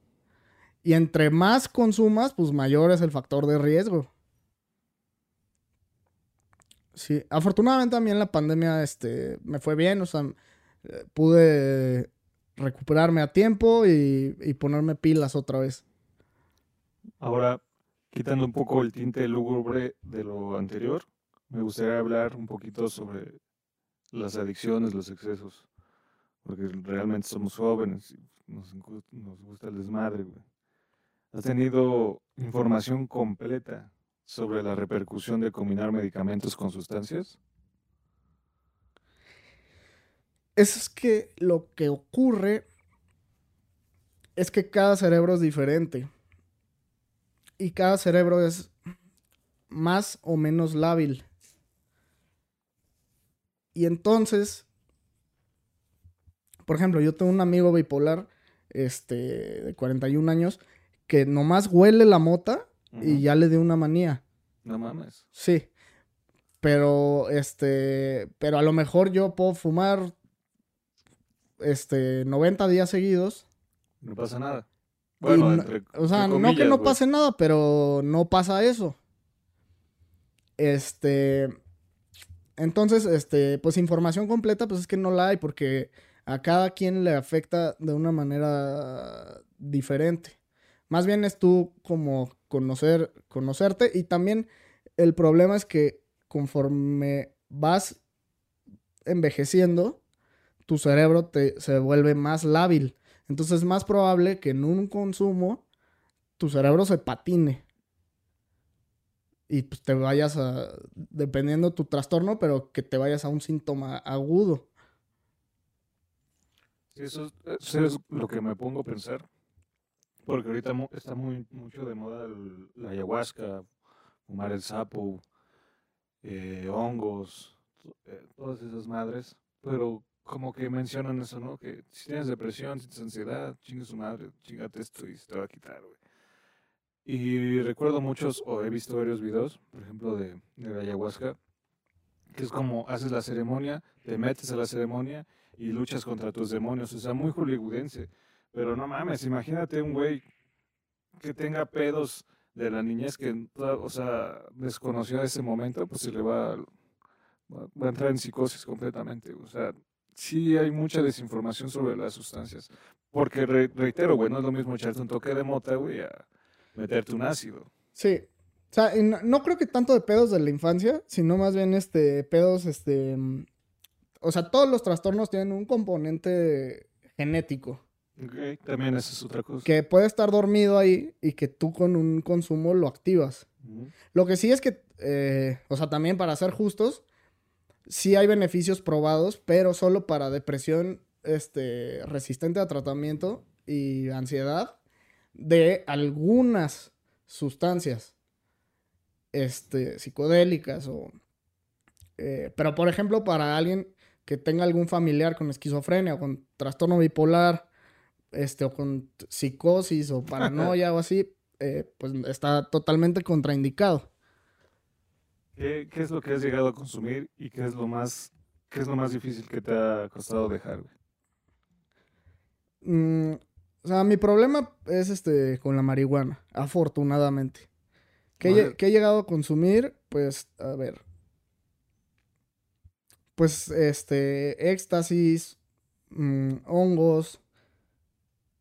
Y entre más consumas, pues mayor es el factor de riesgo. Sí, afortunadamente en la pandemia este, me fue bien, o sea, pude recuperarme a tiempo y, y ponerme pilas otra vez. Ahora, quitando un poco el tinte lúgubre de lo anterior, me gustaría hablar un poquito sobre las adicciones, los excesos. Porque realmente somos jóvenes y nos, gusta el desmadre, güey. ¿Has tenido información completa sobre la repercusión de combinar medicamentos con sustancias? Es que lo que ocurre es que cada cerebro es diferente. Y cada cerebro es más o menos lábil. Y entonces, por ejemplo, yo tengo un amigo bipolar, este, de 41 años, que nomás huele la mota y ya le dio una manía. No mames. Sí. Pero, este, pero a lo mejor yo puedo fumar, este, 90 días seguidos. No pasa nada. Bueno, no- entre, o sea, entre no que no pase nada, pero no pasa eso. Este, entonces, este, pues información completa, pues es que no la hay porque a cada quien le afecta de una manera diferente. Más bien es tú como conocer, conocerte y también el problema es que conforme vas envejeciendo, tu cerebro te, se vuelve más lábil. Entonces es más probable que en un consumo tu cerebro se patine. Y pues te vayas a, dependiendo tu trastorno, pero que te vayas a un síntoma agudo. Eso, es- eso es lo que me pongo a pensar. Porque ahorita está muy mucho de moda la ayahuasca, fumar el sapo, eh, hongos, eh, todas esas madres. Pero como que mencionan eso, ¿no? Que si tienes depresión, si tienes ansiedad, chingue su madre, chingate esto y se te va a quitar, güey. Y recuerdo muchos, o he visto varios videos, por ejemplo, de, de la ayahuasca, que es como haces la ceremonia, te metes a la ceremonia y luchas contra tus demonios. O sea, muy hollywoodense. Pero no mames, imagínate un güey que tenga pedos de la niñez que, o sea, desconoció ese momento, pues se le va, va, va a entrar en psicosis completamente. O sea, sí hay mucha desinformación sobre las sustancias. Porque, re- reitero, güey, no es lo mismo echarte un toque de mota, güey, a meterte un ácido. Sí. O sea, no, no creo que tanto de pedos de la infancia, sino más bien este pedos, este. mm, O sea, todos los trastornos tienen un componente genético. Ok, También esa es otra cosa. Que puede estar dormido ahí y que tú con un consumo lo activas. Lo que sí es que, eh, o sea, también para ser justos, sí hay beneficios probados, pero solo para depresión este, resistente a tratamiento y ansiedad de algunas sustancias este, psicodélicas o... eh, pero por ejemplo, para alguien que tenga algún familiar con esquizofrenia o con trastorno bipolar, este, o con psicosis o paranoia o así, eh, pues está totalmente contraindicado. ¿Qué, qué es lo que has llegado a consumir y qué es lo más, qué es lo más difícil que te ha costado dejar? Mm, o sea, mi problema es este con la marihuana, afortunadamente. ¿Qué, he qué he llegado a consumir? Pues, a ver. Pues, este, éxtasis, mm, hongos,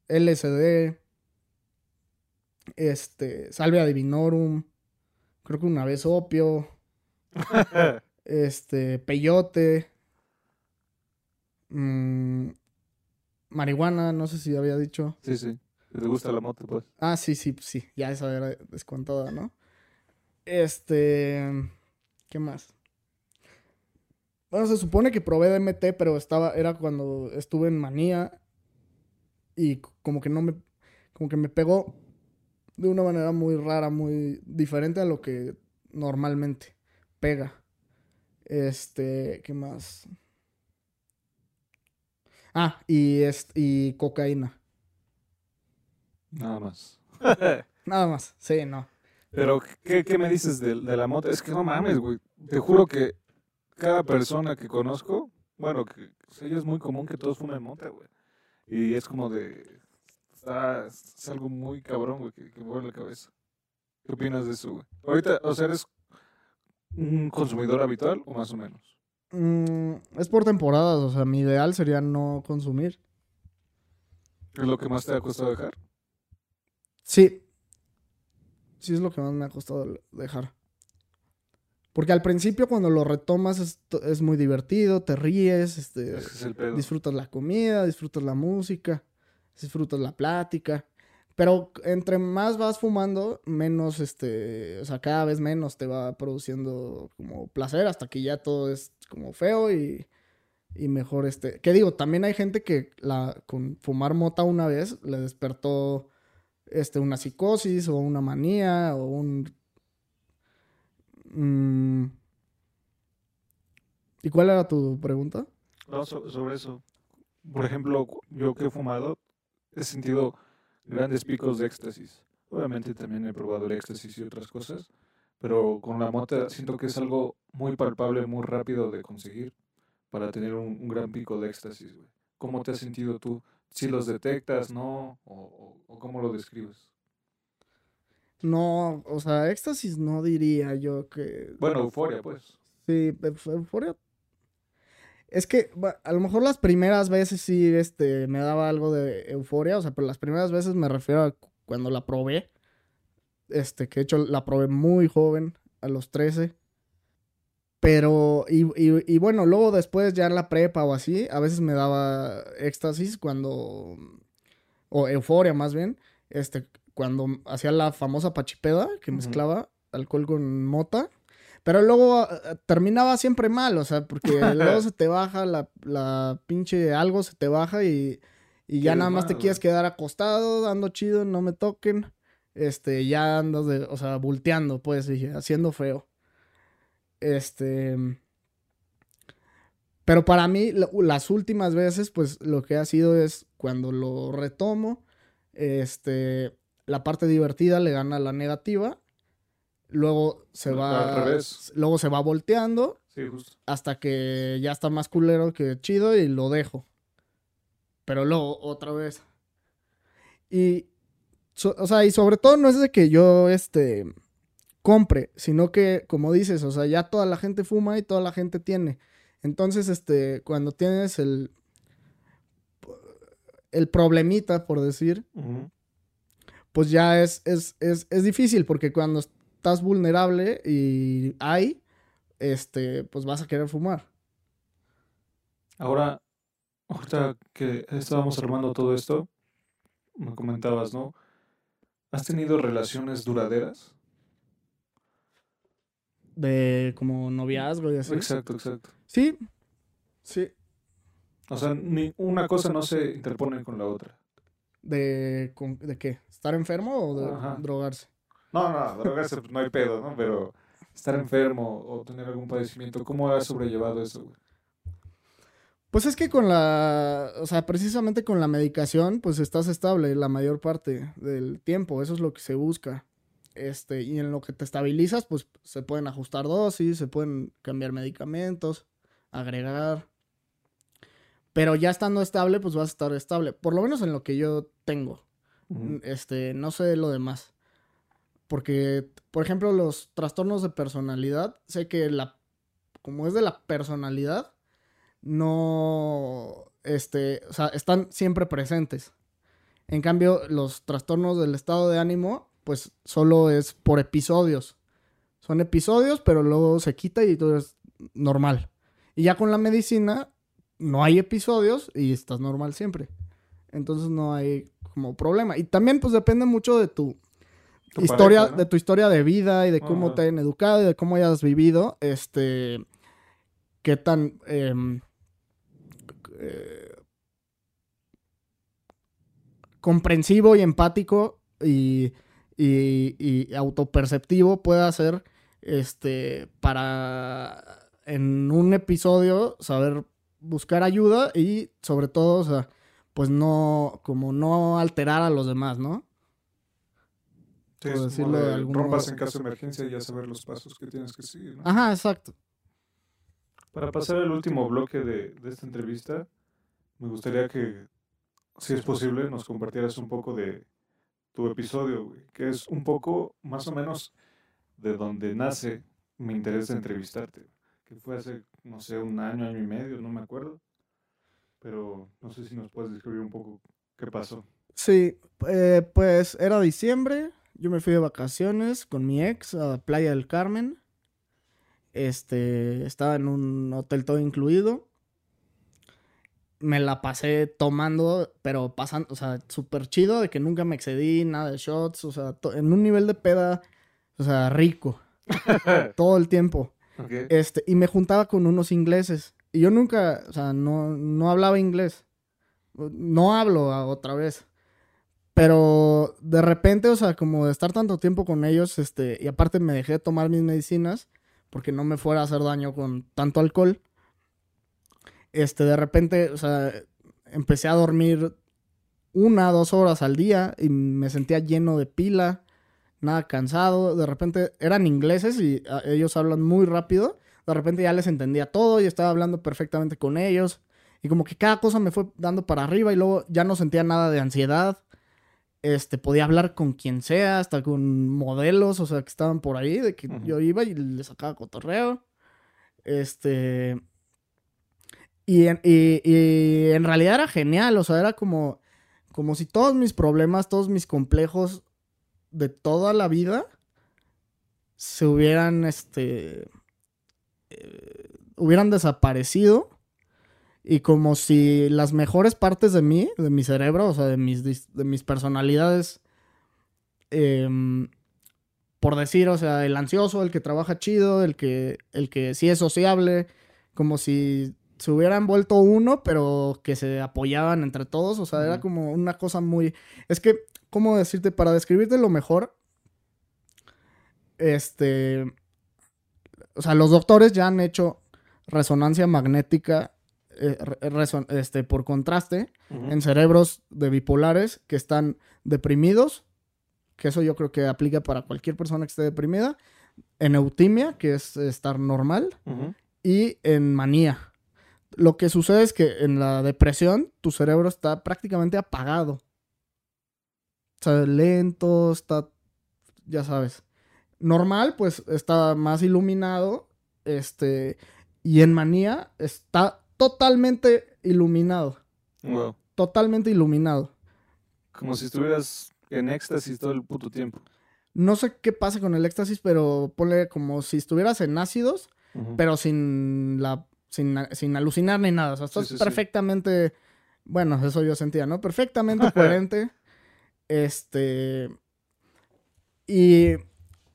LSD, este, salvia divinorum, creo que una vez opio, este, peyote, mm, marihuana, no sé si había dicho. Sí, sí. ¿Te gusta la moto, pues? Ah, sí, sí, sí, ya esa era descontada, ¿no? Este, ¿qué más? Bueno, se supone que probé DMT, pero estaba, era cuando estuve en manía y como que no me, como que me pegó de una manera muy rara, muy diferente a lo que normalmente pega. Este, ¿qué más? Ah, y, est- y cocaína. Nada más. [LAUGHS] Nada más, sí, no. Pero, ¿qué, qué me dices de, de la moto? Es que no mames, güey. Te juro que cada persona que conozco, bueno, que o sea, ya es muy común que todos fumen mota, güey. Y es como de... Está, es algo muy cabrón, güey, que, que me vuelve la cabeza. ¿Qué opinas de eso, güey? Ahorita, o sea, ¿eres un consumidor habitual o más o menos? Mm, es por temporadas, o sea, mi ideal sería no consumir. ¿Es lo que más te ha costado dejar? Sí. Sí es lo que más me ha costado dejar. Porque al principio cuando lo retomas es, es muy divertido, te ríes, este, es disfrutas la comida, disfrutas la música, disfrutas la plática. Pero entre más vas fumando, menos, este, o sea, cada vez menos te va produciendo como placer hasta que ya todo es como feo y, y mejor, este, ¿qué digo? También hay gente que la, con fumar mota una vez le despertó, este, una psicosis o una manía o un... Mm. ¿Y cuál era tu pregunta? No, so- sobre eso. Por ejemplo, yo que he fumado, he sentido grandes picos de éxtasis. Obviamente también he probado el éxtasis y otras cosas, pero con la mota siento que es algo muy palpable, muy rápido de conseguir para tener un, un gran pico de éxtasis, güey. ¿Cómo te has sentido tú? ¿Si los detectas, no? ¿O, o- o cómo lo describes? No, o sea, éxtasis no diría yo que... Bueno, euforia, pues. Sí, euf- euforia. Es que a lo mejor las primeras veces sí este, me daba algo de euforia, o sea, pero las primeras veces me refiero a cu- cuando la probé. Este, que de hecho la probé muy joven, a los 13. Pero, y, y- y bueno, luego después ya en la prepa o así, a veces me daba éxtasis cuando, o euforia más bien, este, cuando hacía la famosa pachipeda, que mezclaba alcohol con mota. Pero luego ah, terminaba siempre mal, o sea, porque [LAUGHS] luego se te baja la, la pinche algo, se te baja y, y ya nada más te güey. quieres quedar acostado, dando chido, no me toquen. Este, ya andas de, o sea, volteando, pues, dije, haciendo feo. Este. Pero para mí, las últimas veces, pues, lo que ha sido es cuando lo retomo, este, la parte divertida le gana la negativa. Luego se va. al revés. Luego se va volteando Sí, justo. hasta que ya está más culero que chido y lo dejo. Pero luego otra vez. Y, so- o sea, y sobre todo no es de que yo, este, compre, sino que, como dices, o sea, ya toda la gente fuma y toda la gente tiene. Entonces, este, cuando tienes el, el problemita, por decir, pues ya es, es, es, es difícil porque cuando estás vulnerable y hay, este, pues vas a querer fumar. Ahora, ahorita que estábamos armando todo esto, me comentabas, ¿no? ¿Has tenido relaciones duraderas? de como noviazgo y así. Exacto, exacto. Sí, sí. O sea, ni una cosa no se interpone con la otra. ¿De, con- ¿de qué? ¿Estar enfermo o de Ajá. drogarse? No, no, drogarse no hay pedo, ¿no? Pero estar enfermo o tener algún padecimiento, ¿cómo has sobrellevado eso, güey? Pues es que con la, o sea, precisamente con la medicación, pues estás estable la mayor parte del tiempo, eso es lo que se busca. Este, y en lo que te estabilizas, pues se pueden ajustar dosis, se pueden cambiar medicamentos, agregar. Pero ya estando estable, pues vas a estar estable, por lo menos en lo que yo tengo. Este, no sé lo demás. Porque, por ejemplo, los trastornos de personalidad, sé que la, como es de la personalidad, no, este, o sea, están siempre presentes. En cambio, los trastornos del estado de ánimo, pues solo es por episodios. Son episodios, pero luego se quita y todo es normal. Y ya con la medicina, no hay episodios y estás normal siempre. Entonces no hay como problema. Y también pues depende mucho de tu, historia, pareja, ¿no? de tu historia de vida y de cómo te han educado y de cómo hayas vivido. Este, qué tan em, eh, comprensivo y empático y, y, y autoperceptivo pueda ser este para en un episodio saber buscar ayuda y sobre todo, o sea, pues no, como no alterar a los demás, ¿no? Sí, por decirlo de algún rompas modo. en caso de emergencia y ya saber los pasos que tienes que seguir, ¿no? Ajá, exacto. Para pasar al último bloque de, de esta entrevista, me gustaría que, si es posible, nos compartieras un poco de tu episodio, güey, que es un poco más o menos de donde nace mi interés de entrevistarte, que fue hace, no sé, un año, año y medio, no me acuerdo, pero no sé si nos puedes describir un poco qué pasó. Sí, eh, pues era diciembre, yo me fui de vacaciones con mi ex a Playa del Carmen. Este, estaba en un hotel todo incluido. Me la pasé tomando, pero pasando, o sea, súper chido, de que nunca me excedí, nada de shots, o sea, en un nivel de peda, o sea, rico, [LAUGHS] todo el tiempo. Este, y me juntaba con unos ingleses. Y yo nunca, o sea, no, no hablaba inglés. No hablo a- otra vez. Pero de repente, o sea, como de estar tanto tiempo con ellos, este, y aparte me dejé de tomar mis medicinas porque no me fuera a hacer daño con tanto alcohol. Este, de repente, o sea, empecé a dormir una, dos horas al día y me sentía lleno de pila, nada cansado. De repente eran ingleses y ah, ellos hablan muy rápido. De repente ya les entendía todo y estaba hablando perfectamente con ellos. Y como que cada cosa me fue dando para arriba y luego ya no sentía nada de ansiedad. Este, podía hablar con quien sea, hasta con modelos, o sea, que estaban por ahí, de que yo iba y les sacaba cotorreo. Este. Y en, y- y en realidad era genial, o sea, era como, como si todos mis problemas, todos mis complejos de toda la vida se hubieran, este, eh, hubieran desaparecido y como si las mejores partes de mí, de mi cerebro, o sea, de mis, de mis personalidades, em, por decir, o sea, el ansioso, el que trabaja chido, el que, el que sí es sociable, como si se hubieran vuelto uno, pero que se apoyaban entre todos, o sea, era como una cosa muy... Es que, ¿cómo decirte? Para describirte lo mejor, este... O sea, los doctores ya han hecho resonancia magnética eh, este, por contraste en cerebros de bipolares que están deprimidos, que eso yo creo que aplica para cualquier persona que esté deprimida, en eutimia, que es estar normal, y en manía. Lo que sucede es que en la depresión tu cerebro está prácticamente apagado. O sea, lento, está, ya sabes. Normal, pues está más iluminado, este, y en manía está totalmente iluminado, Wow. totalmente iluminado. Como si estuvieras en éxtasis todo el puto tiempo. No sé qué pasa con el éxtasis, pero ponle como si estuvieras en ácidos, pero sin la sin, sin alucinar ni nada. O sea, estás sí, sí. perfectamente, bueno, eso yo sentía, ¿no? Perfectamente [LAUGHS] coherente. Este y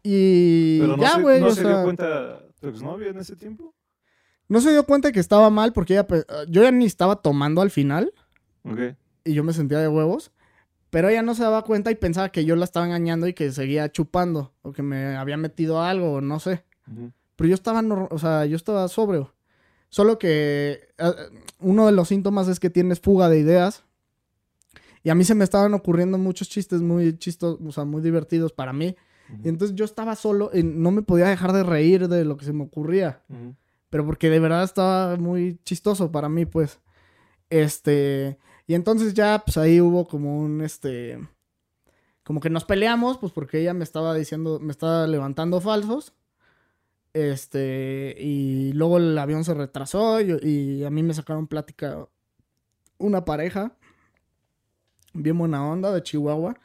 Y Pero no ya, güey. ¿no o se sea, dio cuenta tu exnovia en ese tiempo? No se dio cuenta de que estaba mal porque ella, pe- yo ya ni estaba tomando al final Ok. y yo me sentía de huevos. Pero ella no se daba cuenta y pensaba que yo la estaba engañando y que seguía chupando o que me había metido algo, o no sé. Pero yo estaba, o sea, yo estaba sobrio. Solo que eh, uno de los síntomas es que tienes fuga de ideas. Y a mí se me estaban ocurriendo muchos chistes muy chistos, o sea, muy divertidos para mí. Y entonces yo estaba solo y no me podía dejar de reír de lo que se me ocurría. Pero porque de verdad estaba muy chistoso para mí, pues. Este. Y entonces ya, pues ahí hubo como un, este. Como que nos peleamos, pues porque ella me estaba diciendo, me estaba levantando falsos. Este. Y luego el avión se retrasó y, a mí me sacaron plática una pareja. Bien buena onda de Chihuahua.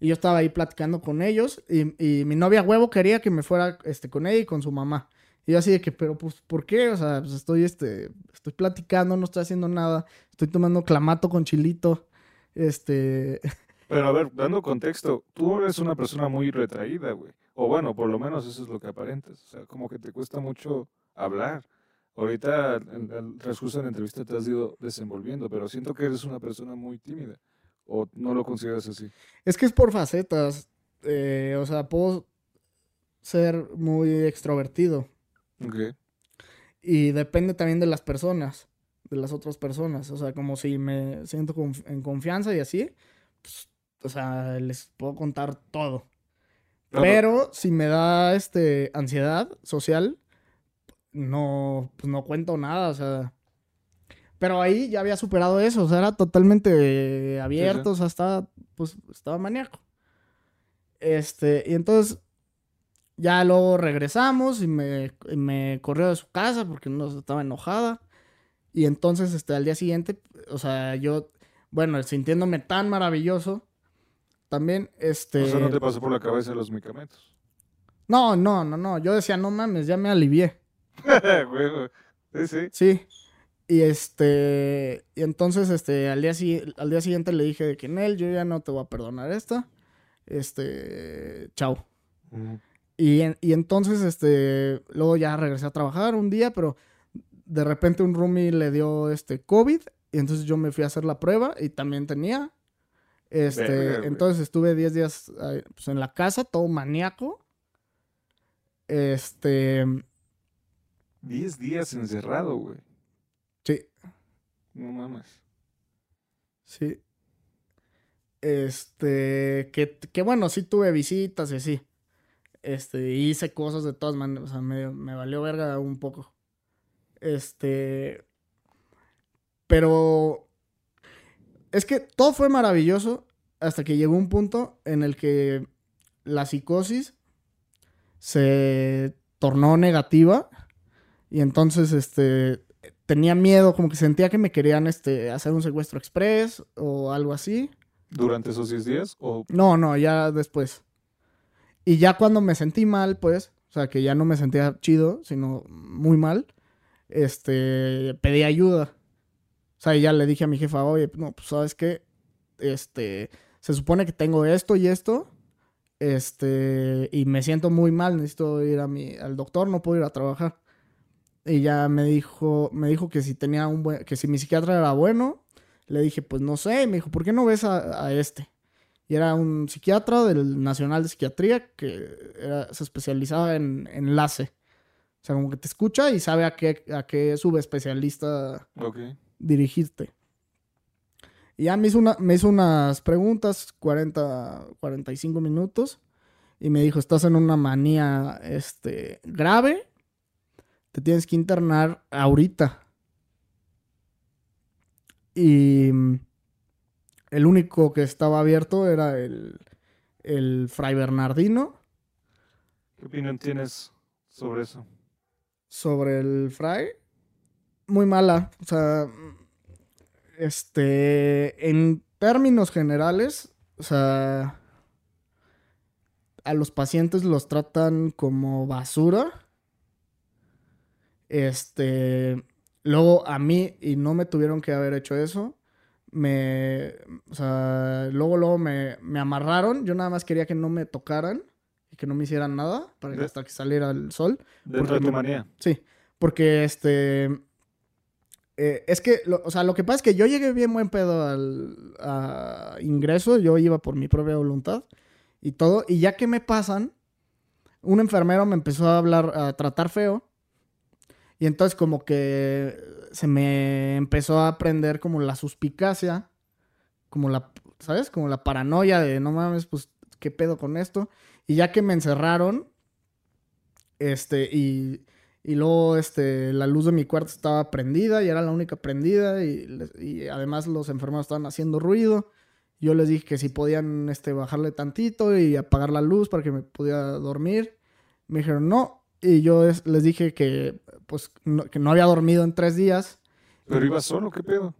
Y yo estaba ahí platicando con ellos. Y, y mi novia huevo quería que me fuera este, con ella y con su mamá. Y yo así de que, pero pues, ¿por qué? O sea, pues estoy, este, estoy platicando, no estoy haciendo nada. Estoy tomando clamato con chilito. Este, [LAUGHS] Pero a ver, dando contexto, tú eres una persona muy retraída, güey. O bueno, por lo menos eso es lo que aparentas. O sea, como que te cuesta mucho hablar. Ahorita, en el transcurso de la entrevista te has ido desenvolviendo, pero siento que eres una persona muy tímida. ¿O no lo consideras así? es que es por facetas. Eh, o sea, puedo ser muy extrovertido. Ok. Y depende también de las personas, de las otras personas. O sea, como si me siento conf- en confianza y así, pues, o sea, les puedo contar todo. Pero si me da este ansiedad social, no, pues no cuento nada, o sea. Pero ahí ya había superado eso, o sea, era totalmente abierto, o sea, estaba, pues, estaba maníaco. Este, y entonces ya luego regresamos y me, me corrió de su casa porque no estaba enojada. Y entonces, este, al día siguiente, o sea, yo, bueno, sintiéndome tan maravilloso, también, este... O sea, no te pasó por la cabeza los medicamentos. No, no, no, no. Yo decía, no mames, ya me alivié. [LAUGHS] Sí, sí. Sí. Y este. Y entonces, este, al día, al día siguiente le dije de que Nel, yo ya no te voy a perdonar esta. Este. Chao. Y, en- y entonces, este. Luego ya regresé a trabajar un día, pero de repente un roomie le dio este COVID. Y entonces yo me fui a hacer la prueba y también tenía. Este. Entonces estuve 10 días pues, en la casa, todo maníaco. Este. Diez días encerrado, güey. Sí, No mames. Sí. Este, que, que bueno, sí tuve visitas y así. Este, hice cosas de todas maneras, o sea, me, me valió verga un poco. Este, pero es que todo fue maravilloso hasta que llegó un punto en el que la psicosis se tornó negativa y entonces, este, tenía miedo, como que sentía que me querían este, hacer un secuestro express o algo así. ¿Durante esos 10 días? ¿O No, no, ya después. Y ya cuando me sentí mal, pues, o sea, que ya no me sentía chido, sino muy mal, este, pedí ayuda. O sea, y ya le dije a mi jefa, oye, no, pues, ¿sabes qué? Este, se supone que tengo esto y esto, este, y me siento muy mal, necesito ir a mi, al doctor, no puedo ir a trabajar. Y ya me dijo, me dijo que si tenía un buen, que si mi psiquiatra era bueno, le dije, pues no sé, me dijo, ¿por qué no ves a, a este? Y era un psiquiatra del Nacional de Psiquiatría que era- se especializaba en enlace. O sea, como que te escucha y sabe a qué, a qué subespecialista dirigirte. Y ya me hizo, una, me hizo unas preguntas, 40, 45 minutos, y me dijo, estás en una manía este, grave, te tienes que internar ahorita. Y mm, el único que estaba abierto era el, el Fray Bernardino. ¿Qué opinión tienes sobre eso? sobre el Fry, muy mala. O sea, este, en términos generales, o sea, a los pacientes los tratan como basura. Este, luego a mí, y no me tuvieron que haber hecho eso, me, o sea, luego, luego me, me amarraron. Yo nada más quería que no me tocaran, que no me hicieran nada para que hasta que saliera el sol. Dentro de tu manía. Sí, porque este... eh, es que, lo- o sea, lo que pasa es que yo llegué bien buen pedo al a ingreso, yo iba por mi propia voluntad y todo, y ya que me pasan, un enfermero me empezó a hablar, a tratar feo, y entonces como que se me empezó a aprender como la suspicacia, como la, ¿sabes? Como la paranoia de, no mames, pues, ¿qué pedo con esto? Y ya que me encerraron, este, y, y luego, este, la luz de mi cuarto estaba prendida y era la única prendida y, y además los enfermeros estaban haciendo ruido. Yo les dije que si podían, este, bajarle tantito y apagar la luz para que me pudiera dormir. Me dijeron no. Y yo es- les dije que, pues, no, que no había dormido en tres días. Pero ibas solo, ¿qué pedo?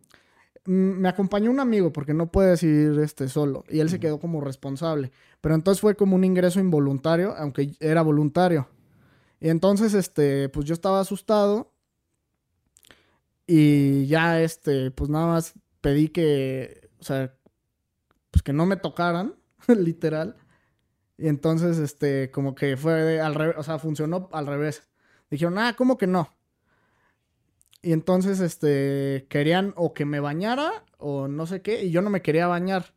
Mm, Me acompañó un amigo porque no puedes ir este, solo y él se quedó como responsable. Pero entonces fue como un ingreso involuntario, aunque era voluntario. Y entonces, este, pues yo estaba asustado y ya, este, pues nada más pedí que, o sea, pues que no me tocaran, [LAUGHS] literal. Y entonces, este, como que fue al revés, o sea, funcionó al revés. Dijeron, ah, ¿cómo que no? Y entonces, este, querían o que me bañara o no sé qué, y yo no me quería bañar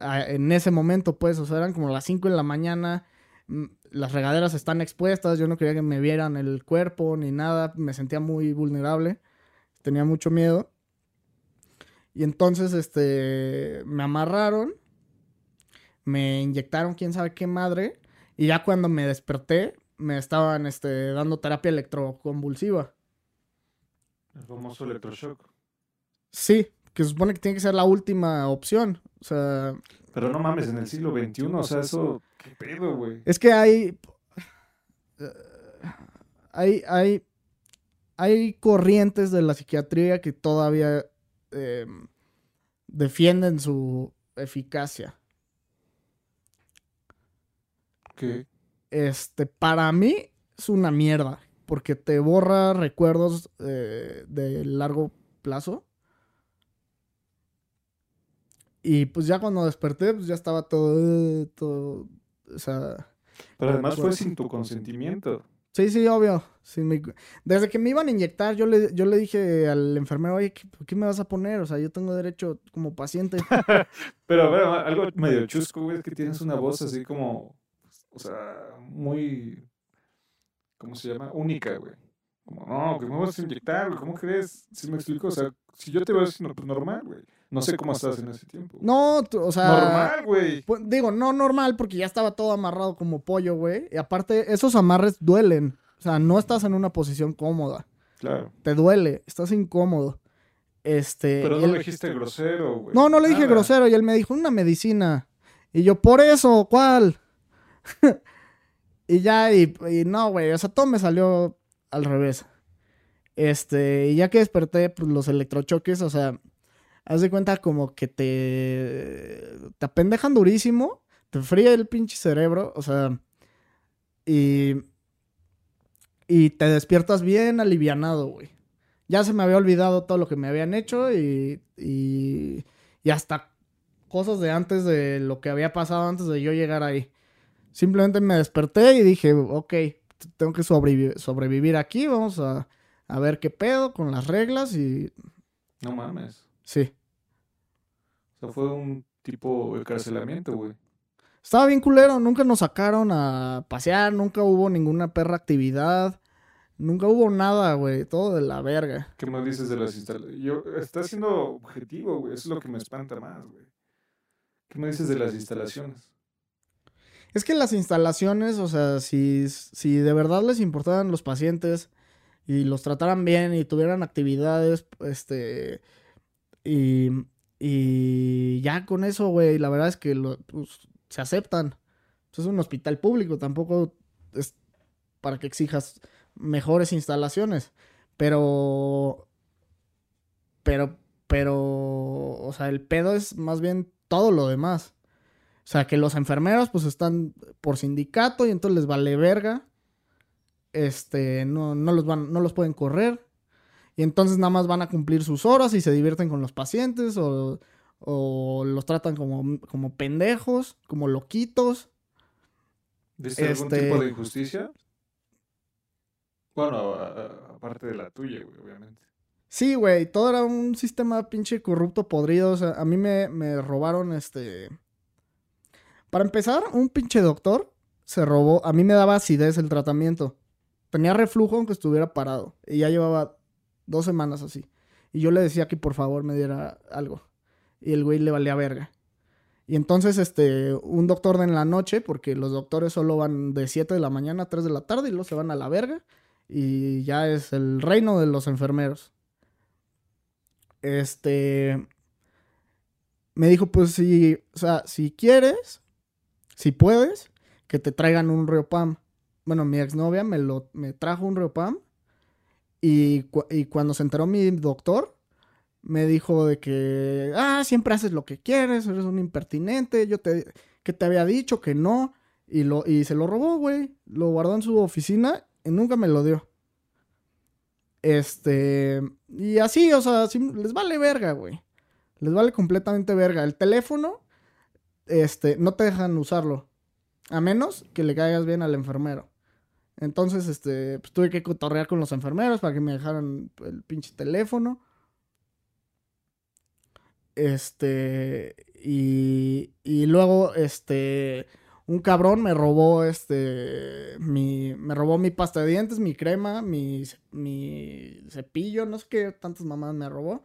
ah, en ese momento, pues, o sea, eran como las 5 de la mañana, mm, las regaderas están expuestas, yo no quería que me vieran el cuerpo ni nada, me sentía muy vulnerable, tenía mucho miedo. Y entonces, este, me amarraron, me inyectaron quién sabe qué madre, y ya cuando me desperté, me estaban, este, dando terapia electroconvulsiva. El famoso electroshock. Sí, que se supone que tiene que ser la última opción. O sea, Pero no mames, en el siglo XXI, o sea, eso, ¿qué pedo, güey? es que hay. Hay, hay. Hay corrientes de la psiquiatría que todavía eh, defienden su eficacia. ¿Qué? Este, para mí es una mierda. Porque te borra recuerdos eh, de largo plazo. Y pues ya cuando desperté, pues ya estaba todo. todo o sea. Pero además fue sin tu consentimiento. Sí, sí, obvio. sin mi- Desde que me iban a inyectar, yo le, yo le dije al enfermero, oye, ¿qué, ¿qué me vas a poner? O sea, yo tengo derecho como paciente. [LAUGHS] Pero a ver, [LAUGHS] algo medio chusco, güey, es que tienes una voz así como, o sea, muy, ¿cómo se llama? Única, güey. Como, no, que me vas a inyectar, güey, ¿cómo crees? ¿Sí me explico? O sea, si yo te veo así, no, pues normal, güey. No sé cómo estás en ese tiempo. No, o sea. Normal, güey. Pues, digo, no normal porque ya estaba todo amarrado como pollo, güey. Y aparte, esos amarres duelen. O sea, no estás en una posición cómoda. Claro. Te duele, estás incómodo. Este. Pero no él- le dijiste grosero, güey. No, no le dije Nada. grosero y él me dijo una medicina. Y yo, por eso, ¿cuál? [LAUGHS] y ya, y, no, güey, o sea, todo me salió al revés. Este, y ya que desperté, pues los electrochoques, o sea, haz de cuenta como que te, te apendejan durísimo, te fríe el pinche cerebro, o sea, y, y te despiertas bien alivianado, güey. Ya se me había olvidado todo lo que me habían hecho y, y, y hasta cosas de antes de lo que había pasado antes de yo llegar ahí. Simplemente me desperté y dije, ok, tengo que sobrevi- sobrevivir aquí, vamos a, a ver qué pedo con las reglas y No mames. sí. O sea, fue un tipo de encarcelamiento, güey. Estaba bien culero, nunca nos sacaron a pasear, nunca hubo ninguna perra actividad, nunca hubo nada, güey, todo de la verga. ¿Qué me dices de las instalaciones? Yo, está siendo objetivo, güey. Eso es lo que me espanta más, güey. ¿Qué me dices de las instalaciones? Es que las instalaciones, o sea, si, si de verdad les importaran los pacientes y los trataran bien y tuvieran actividades, este, y, y ya con eso, güey, la verdad es que lo- pues, se aceptan. Pues, es un hospital público, tampoco es para que exijas mejores instalaciones, pero, pero, pero, o sea, el pedo es más bien todo lo demás. O sea, que los enfermeros pues están por sindicato y entonces les vale verga. Este, no, no los van, no los pueden correr. Y entonces nada más van a cumplir sus horas y se divierten con los pacientes o, o los tratan como, como pendejos, como loquitos. ¿Viste algún Este- tipo de injusticia? Bueno, aparte de la tuya, güey, obviamente. Sí, güey, todo era un sistema pinche corrupto, podrido. O sea, a mí me, me robaron este. Para empezar, un pinche doctor se robó. A mí me daba acidez el tratamiento. Tenía reflujo aunque estuviera parado. Y ya llevaba dos semanas así. Y yo le decía que por favor me diera algo. Y el güey le valía verga. Y entonces, este, un doctor de en la noche, porque los doctores solo van de 7 de la mañana a 3 de la tarde y luego se van a la verga. Y ya es el reino de los enfermeros. Este. Me dijo, pues si. O sea, si quieres, si puedes, que te traigan un Riopam. Bueno, mi exnovia me lo me trajo un Riopam. Y, y cuando se enteró mi doctor, me dijo de que. Ah, siempre haces lo que quieres, eres un impertinente. Yo te. Que te había dicho que no. Y, lo, y se lo robó, güey. Lo guardó en su oficina y nunca me lo dio. Este. Y así, o sea, les vale verga, güey. Les vale completamente verga. El teléfono, este, no te dejan usarlo. A menos que le caigas bien al enfermero. Entonces, este, pues tuve que cotorrear con los enfermeros para que me dejaran el pinche teléfono. Este, y, luego, este, un cabrón me robó, este, mi, me robó mi pasta de dientes, mi crema, mi, mi cepillo, no sé qué tantas mamás me robó.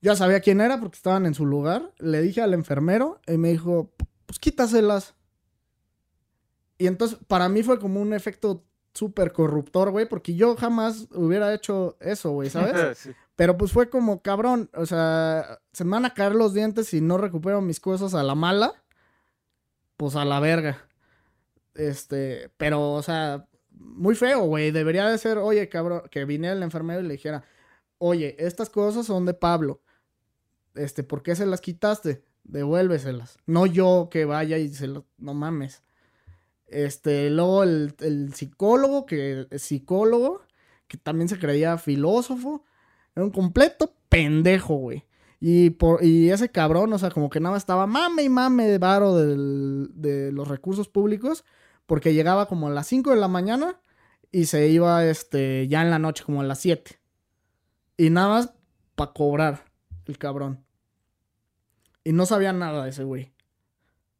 Ya sabía quién era porque estaban en su lugar. Le dije al enfermero y me dijo, pues quítaselas. Y entonces para mí fue como un efecto súper corruptor, güey, porque yo jamás hubiera hecho eso, güey, [LAUGHS] ¿sabes? Sí. Pero pues fue como, cabrón, o sea, se me van a caer los dientes si no recupero mis cosas a la mala. Pues a la verga. Este, pero, o sea, muy feo, güey. Debería de ser, oye, cabrón, que viniera el enfermero y le dijera, oye, estas cosas son de Pablo. Este, ¿por qué se las quitaste? Devuélveselas. No yo que vaya y se lo, no mames. Este, luego el, el psicólogo, que psicólogo, que también se creía filósofo. Era un completo pendejo, güey. Y, por, y ese cabrón, o sea, como que nada estaba mame y mame de varo de los recursos públicos, porque llegaba como a las 5 de la mañana y se iba este, ya en la noche, como a las 7. Y nada más para cobrar el cabrón. Y no sabía nada de ese güey.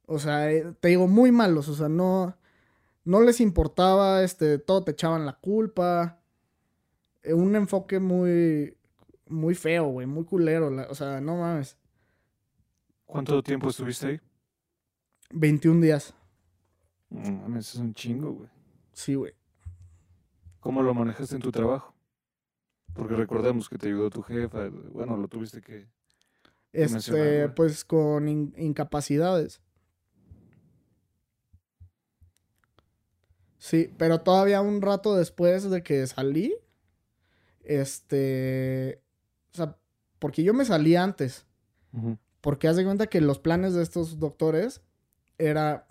O sea, eh, te digo, muy malos, o sea, no, no les importaba, este, todo te echaban la culpa. Eh, Un enfoque muy, muy feo, güey, muy culero, la- o sea, no mames. ¿Cuánto tiempo estuviste ahí? 21 días, No mames, es un chingo, güey. sí, güey. ¿Cómo lo manejaste en tu trabajo? Porque recordemos que te ayudó tu jefa. Bueno, lo tuviste que... Este, pues con in- incapacidades. Sí, pero todavía un rato después de que salí, este, o sea, porque yo me salí antes, porque haz de cuenta que los planes de estos doctores era,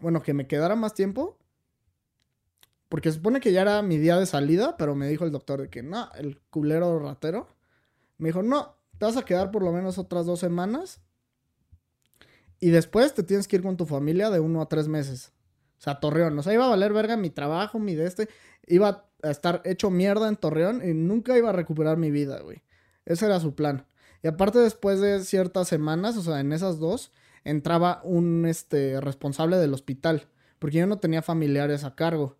bueno, que me quedara más tiempo, porque supone que ya era mi día de salida, pero me dijo el doctor de que no, el culero ratero, me dijo, no, te vas a quedar por lo menos otras dos semanas y después te tienes que ir con tu familia de uno a tres meses. O sea, Torreón. O sea, iba a valer verga mi trabajo, mi de este. Iba a estar hecho mierda en Torreón y nunca iba a recuperar mi vida, güey. Ese era su plan. Y aparte, después de ciertas semanas, o sea, en esas dos, entraba un este, responsable del hospital. Porque yo no tenía familiares a cargo.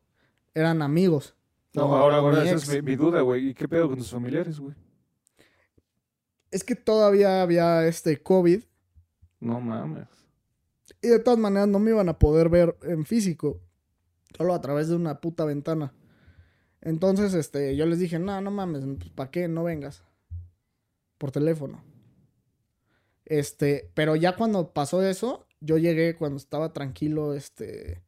Eran amigos. No, ahora, esa es mi, mi duda, güey. ¿Y qué pedo con tus familiares, güey? Es que todavía había este COVID. No mames. Y de todas maneras no me iban a poder ver en físico. Solo a través de una puta ventana. Entonces, este, yo les dije, no, no mames, pues, ¿para qué? No vengas. Por teléfono. Este, pero ya cuando pasó eso, yo llegué cuando estaba tranquilo, este,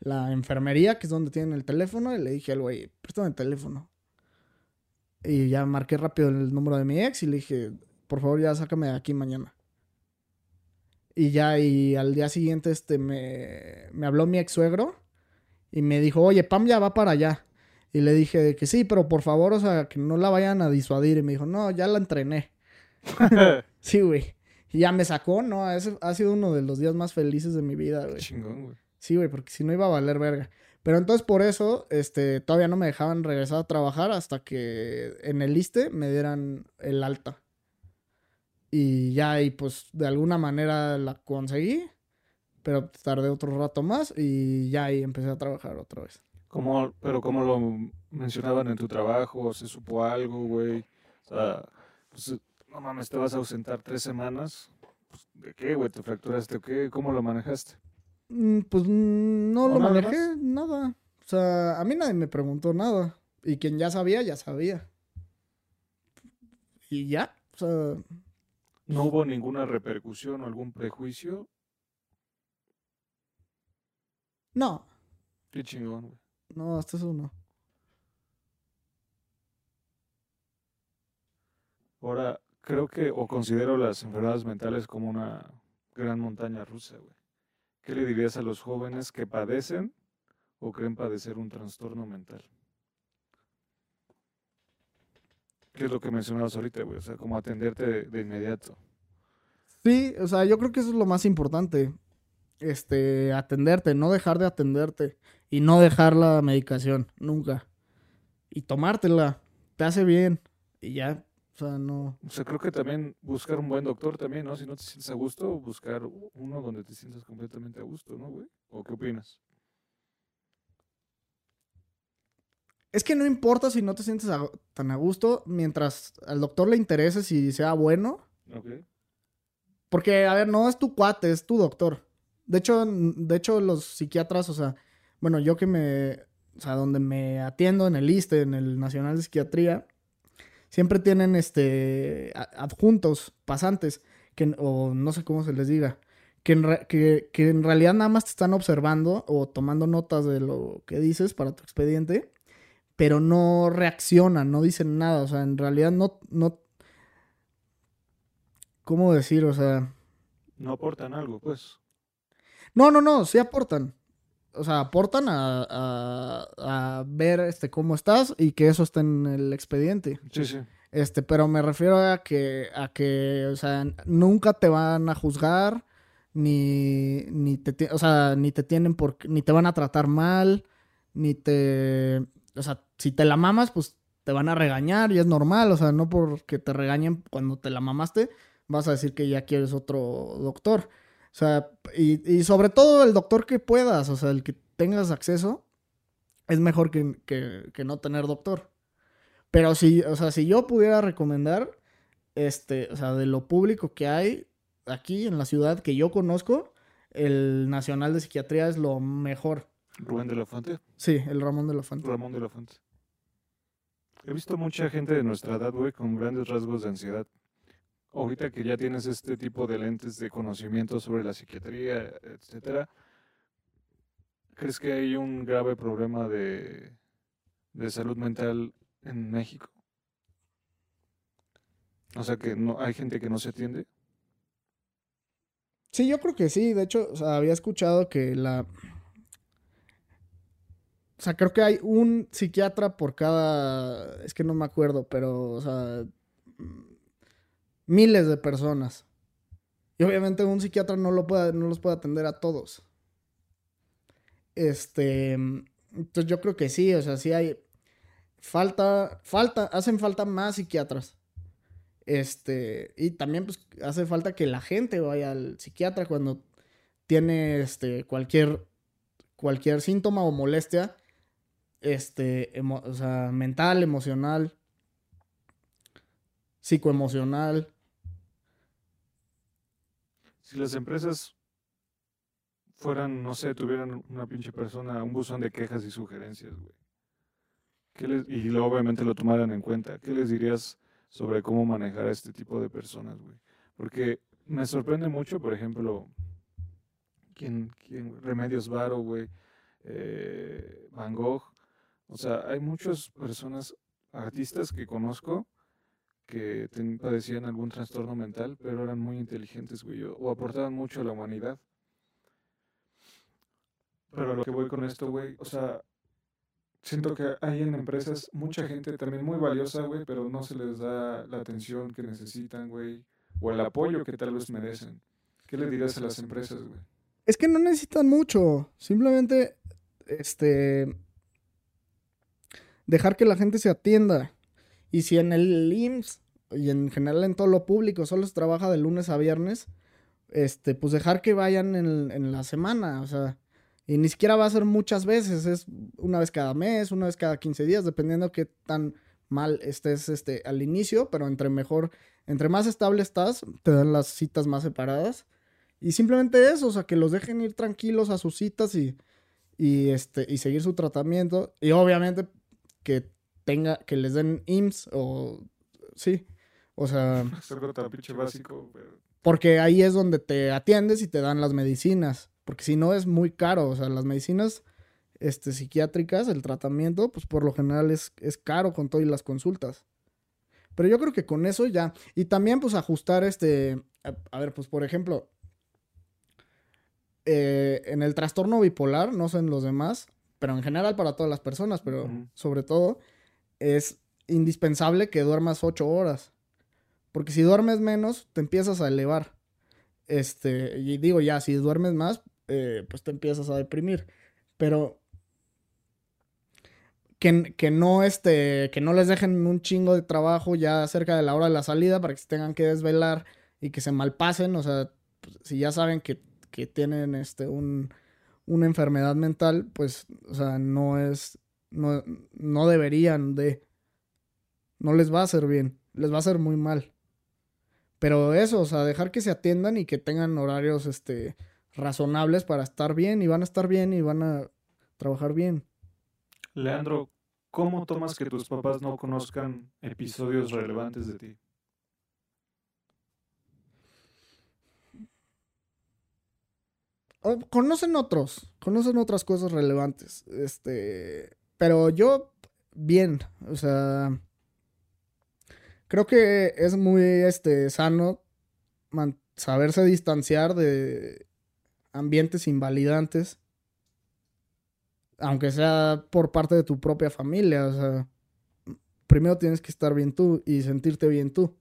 la enfermería, que es donde tienen el teléfono, y le dije al güey, préstame el teléfono. Y ya marqué rápido el número de mi ex y le dije, por favor, ya sácame de aquí mañana. Y ya, y al día siguiente, este, me, me habló mi ex suegro y me dijo, oye, Pam ya va para allá. Y le dije que sí, pero por favor, o sea, que no la vayan a disuadir. Y me dijo, no, ya la entrené. [LAUGHS] Sí, güey. Y ya me sacó, ¿no? Ha sido uno de los días más felices de mi vida, güey. Chingón, güey. Sí, güey, porque si no iba a valer verga. Pero entonces por eso, este, todavía no me dejaban regresar a trabajar hasta que en el ISTE me dieran el alta. Y ya, y pues de alguna manera la conseguí, pero tardé otro rato más y ya ahí empecé a trabajar otra vez. ¿Cómo, pero cómo lo mencionaban en tu trabajo? ¿Se supo algo, güey? O sea, pues, no mames, te vas a ausentar tres semanas. Pues, ¿De qué, güey? ¿Te fracturaste o qué? ¿Cómo lo manejaste? Mm, Pues mm, no ¿O lo nada manejé, nada. O sea, a mí nadie me preguntó nada. Y quien ya sabía, ya sabía. Y ya, o sea, ¿No hubo ninguna repercusión o algún prejuicio? no, Qué chingón, güey. no, hasta eso no. Ahora, creo que o considero las enfermedades mentales como una gran montaña rusa, güey. ¿Qué le dirías a los jóvenes que padecen o creen padecer un trastorno mental? ¿Qué es lo que mencionabas ahorita, güey? O sea, como atenderte de, de inmediato. Sí, o sea, yo creo que eso es lo más importante. Este, atenderte, no dejar de atenderte. Y no dejar la medicación, nunca. Y tomártela, te hace bien. Y ya, o sea, no. O sea, creo que también buscar un buen doctor también, ¿no? Si no te sientes a gusto, buscar uno donde te sientas completamente a gusto, ¿no, güey? ¿O qué opinas? Es que no importa si no te sientes a- tan a gusto, mientras al doctor le interese si sea bueno. Ok. Porque, a ver, no es tu cuate, es tu doctor. De hecho, de hecho, los psiquiatras, o sea, bueno, yo que me, o sea, donde me atiendo en el ISTE, en el Nacional de Psiquiatría, siempre tienen este adjuntos, pasantes, que, o no sé cómo se les diga, que en, re- que, que en realidad nada más te están observando o tomando notas de lo que dices para tu expediente, pero no reaccionan, no dicen nada, o sea, en realidad no, no, ¿cómo decir? O sea, No aportan algo, pues. no, no, no, sí aportan. O sea, aportan a, a- a ver este cómo estás y que eso esté en el expediente. Sí, sí. Este, pero me refiero a que, a que, o sea, nunca te van a juzgar, ni, ni te, o sea, ni te tienen por, ni te van a tratar mal, ni te, o sea, si te la mamas, pues te van a regañar y es normal, o sea, no porque te regañen cuando te la mamaste, vas a decir que ya quieres otro doctor. O sea, y, y sobre todo el doctor que puedas, o sea, el que tengas acceso, es mejor que, que, que no tener doctor. Pero si, o sea, si yo pudiera recomendar, este, o sea, de lo público que hay aquí en la ciudad que yo conozco, el Nacional de Psiquiatría es lo mejor. Rubén de la Fuente. Sí, el Ramón de la Fuente. Ramón de la Fuente. He visto mucha gente de nuestra edad, güey, con grandes rasgos de ansiedad. Ahorita que ya tienes este tipo de lentes de conocimiento sobre la psiquiatría, etcétera, ¿crees que hay un grave problema de, de salud mental en México? O sea, que no hay gente que no se atiende. Sí, yo creo que sí. De hecho, había escuchado que la... O sea, creo que hay un psiquiatra por cada... Es que no me acuerdo, pero, o sea, miles de personas. Y obviamente un psiquiatra no, lo puede, no los puede atender a todos. Este... Entonces yo creo que sí, o sea, sí hay... Falta, falta, hacen falta más psiquiatras. Este, y también pues hace falta que la gente vaya al psiquiatra cuando tiene este cualquier cualquier síntoma o molestia este, o sea, mental, emocional, psicoemocional. Si las empresas fueran, no sé, tuvieran una pinche persona, un buzón de quejas y sugerencias, güey. ¿qué les- y obviamente lo tomaran en cuenta, ¿qué les dirías sobre cómo manejar a este tipo de personas, güey? Porque me sorprende mucho, por ejemplo, ¿quién, quién? Remedios Varo, güey, eh, Van Gogh. O sea, hay muchas personas, artistas que conozco que padecían algún trastorno mental, pero eran muy inteligentes, güey, o o aportaban mucho a la humanidad. Pero lo que voy con esto, güey, o sea, siento que hay en empresas mucha gente también muy valiosa, güey, pero no se les da la atención que necesitan, güey, o el apoyo que tal vez merecen. ¿Qué le dirías a las empresas, güey? Es que no necesitan mucho. Simplemente, este, dejar que la gente se atienda. Y si en el IMSS y en general en todo lo público solo se trabaja de lunes a viernes, este, pues dejar que vayan en, en la semana, o sea, y ni siquiera va a ser muchas veces, es una vez cada mes, una vez cada 15 días, dependiendo qué tan mal estés este, al inicio, pero entre mejor, entre más estable estás, te dan las citas más separadas. Y simplemente eso, o sea, que los dejen ir tranquilos a sus citas y, y, este, y seguir su tratamiento. Y obviamente que tenga, que les den IMSS o sí. O sea. [LAUGHS] básico, Porque ahí es donde te atiendes y te dan las medicinas. Porque si no es muy caro. O sea, las medicinas este, psiquiátricas, el tratamiento, pues por lo general es, es caro con todo y las consultas. Pero yo creo que con eso ya. Y también, pues, ajustar este. A, ver, pues, por ejemplo. Eh, en el trastorno bipolar, no sé en los demás, pero en general para todas las personas, pero sobre todo, es indispensable que duermas ocho horas. Porque si duermes menos, te empiezas a elevar. Este, y digo ya, si duermes más, eh, pues te empiezas a deprimir. Pero que, que, no este, que no les dejen un chingo de trabajo ya cerca de la hora de la salida para que se tengan que desvelar y que se malpasen. O sea, pues, si ya saben que, que tienen este, un, una enfermedad mental, pues, o sea, no es, no, no deberían de, no les va a hacer bien, les va a hacer muy mal. Pero eso, o sea, dejar que se atiendan y que tengan horarios, este, razonables para estar bien y van a estar bien y van a trabajar bien. Leandro, ¿cómo tomas que tus papás no conozcan episodios relevantes de ti? conocen otros, conocen otras cosas relevantes. Este, pero yo bien, o sea, creo que es muy este sano saberse distanciar de ambientes invalidantes aunque sea por parte de tu propia familia, o sea, primero tienes que estar bien tú y sentirte bien tú.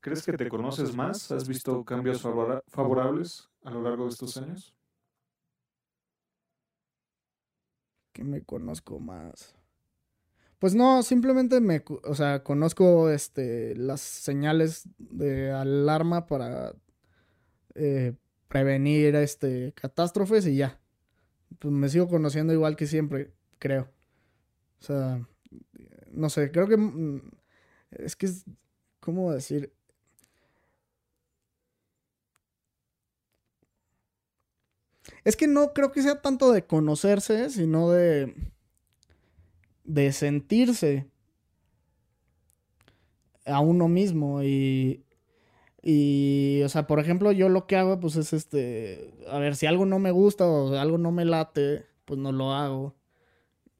¿Crees que te conoces más? ¿Has visto cambios favorables a lo largo de estos años? Que me conozco más. Pues no, simplemente me, o sea, conozco este, las señales de alarma para eh, prevenir este, catástrofes y ya. Pues me sigo conociendo igual que siempre, creo. O sea, no sé, creo que mm, es que es, ¿cómo decir? Es que no creo que sea tanto de conocerse, sino de. de sentirse a uno mismo. Y. Y, o sea, por ejemplo, yo lo que hago, pues es este. A ver, si algo no me gusta o algo no me late, pues no lo hago.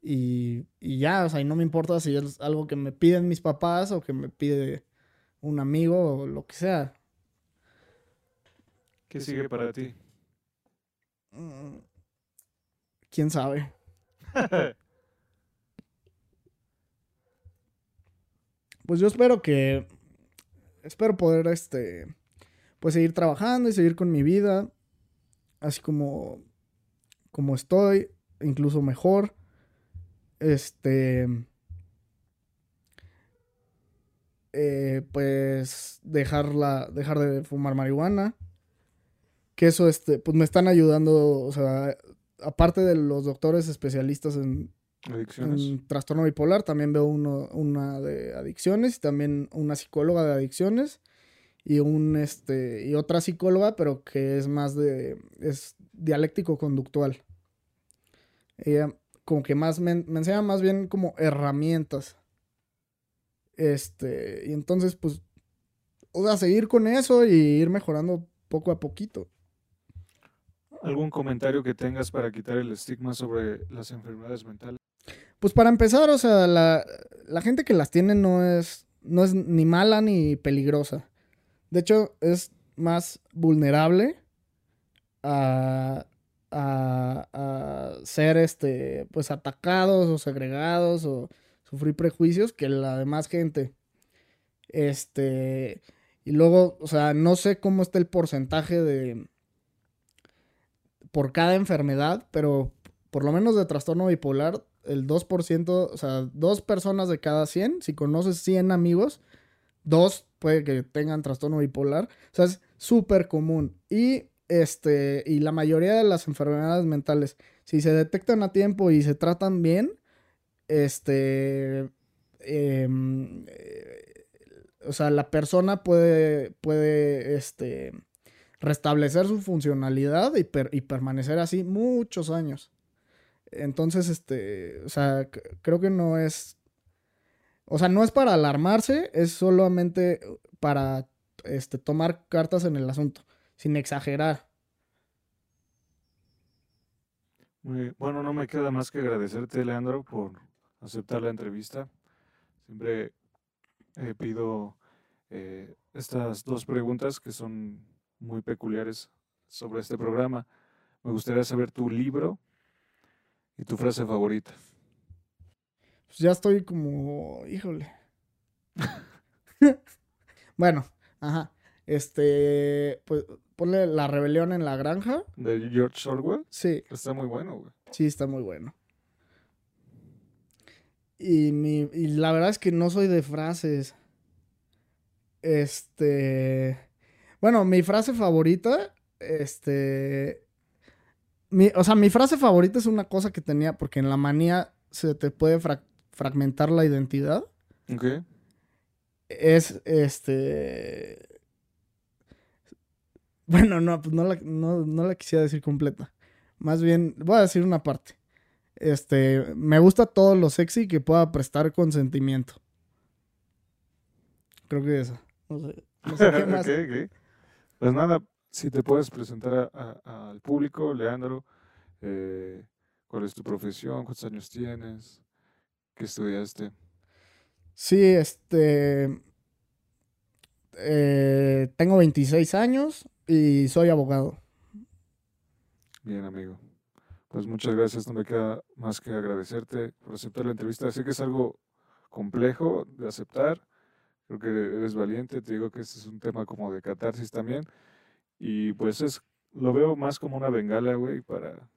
Y, y ya, o sea, y no me importa si es algo que me piden mis papás o que me pide un amigo o lo que sea. ¿Qué sigue para ti? Mm, ¿Quién sabe? [LAUGHS] pues yo espero que. Espero poder, este. Pues seguir trabajando y seguir con mi vida. Así como. Como estoy. Incluso mejor. Este. Eh, pues dejar, dejar de fumar marihuana que eso, este, pues me están ayudando, o sea, aparte de los doctores especialistas en, trastorno bipolar, también veo uno, una de adicciones y también una psicóloga de adicciones y un este y otra psicóloga, pero que es más de es dialéctico conductual. Ella como que más me, me enseña más bien como herramientas. Este, y entonces pues o sea, seguir con eso y ir mejorando poco a poquito. ¿Algún comentario que tengas para quitar el estigma sobre las enfermedades mentales? Pues para empezar, o sea, la, gente que las tiene no es, no es ni mala ni peligrosa. De hecho, es más vulnerable a, a, ser este, pues atacados o segregados o sufrir prejuicios que la demás gente. Este, Y luego, o sea, no sé cómo está el porcentaje de... por cada enfermedad, pero por lo menos de trastorno bipolar, el 2%, o sea, dos personas de cada 100, si conoces 100 amigos, dos puede que tengan trastorno bipolar. O sea, es súper común. Y, este, y la mayoría de las enfermedades mentales, si se detectan a tiempo y se tratan bien, este, em, eh, o sea, la persona puede, puede, este, restablecer su funcionalidad y, y permanecer así muchos años. Entonces, este, o sea, creo que no es, o sea, no es para alarmarse, es solamente para, este, tomar cartas en el asunto, sin exagerar. bueno, no me queda más que agradecerte, Leandro, por aceptar la entrevista. Siempre eh, pido eh, estas dos preguntas que son muy peculiares sobre este programa. Me gustaría saber tu libro ¿Y tu frase favorita? Pues ya estoy como, híjole. [LAUGHS] bueno, ajá. Este, pues ponle La rebelión en la granja. ¿De George Orwell? Sí. Está muy bueno, güey. Sí, está muy bueno. Y, mi, y la verdad es que no soy de frases. Este. Bueno, mi frase favorita, este, o sea, mi frase favorita es una cosa que tenía, porque en la manía se te puede fragmentar la identidad. Ok. Es este. Bueno, no, pues no la, no, la quisiera decir completa. Más bien, voy a decir una parte. Este, me gusta todo lo sexy que pueda prestar consentimiento. Creo que eso. No sé, no sé qué [LAUGHS] más. Pues nada, si te puedes presentar al público, Leandro, eh, cuál es tu profesión, cuántos años tienes, qué estudiaste. Sí, este... Eh, tengo 26 años y soy abogado. Bien, amigo. Pues muchas gracias. No me queda más que agradecerte por aceptar la entrevista. Sé que es algo complejo de aceptar. Creo que eres valiente. Te digo que este es un tema como de catarsis también. Y pues es, lo veo más como una bengala, güey, para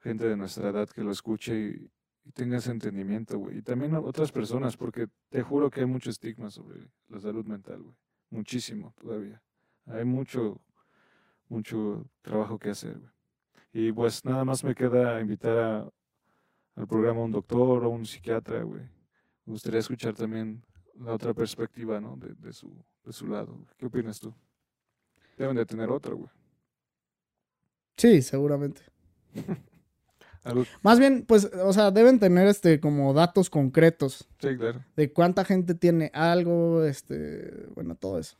gente de nuestra edad que lo escuche y, tenga ese entendimiento, güey. Y también otras personas, porque te juro que hay mucho estigma sobre la salud mental, güey. Muchísimo todavía. Hay mucho, mucho trabajo que hacer, güey. Y pues nada más me queda invitar al programa a un doctor o un psiquiatra, güey. Me gustaría escuchar también la otra perspectiva, ¿no? De, de, su, de su lado. ¿Qué opinas tú? Deben de tener otra, güey. Sí, seguramente. [LAUGHS] Más bien, pues, o sea, deben tener este como datos concretos. Sí, claro. De cuánta gente tiene algo, este, bueno, todo eso.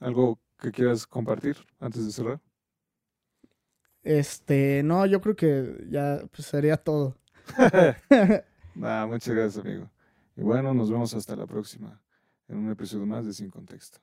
¿Algo que quieras compartir antes de cerrar? Este, no, yo creo que ya pues, sería todo. [LAUGHS] [LAUGHS] nah, muchas gracias, amigo. Y bueno, nos vemos hasta la próxima en un episodio más de Sin Contexto.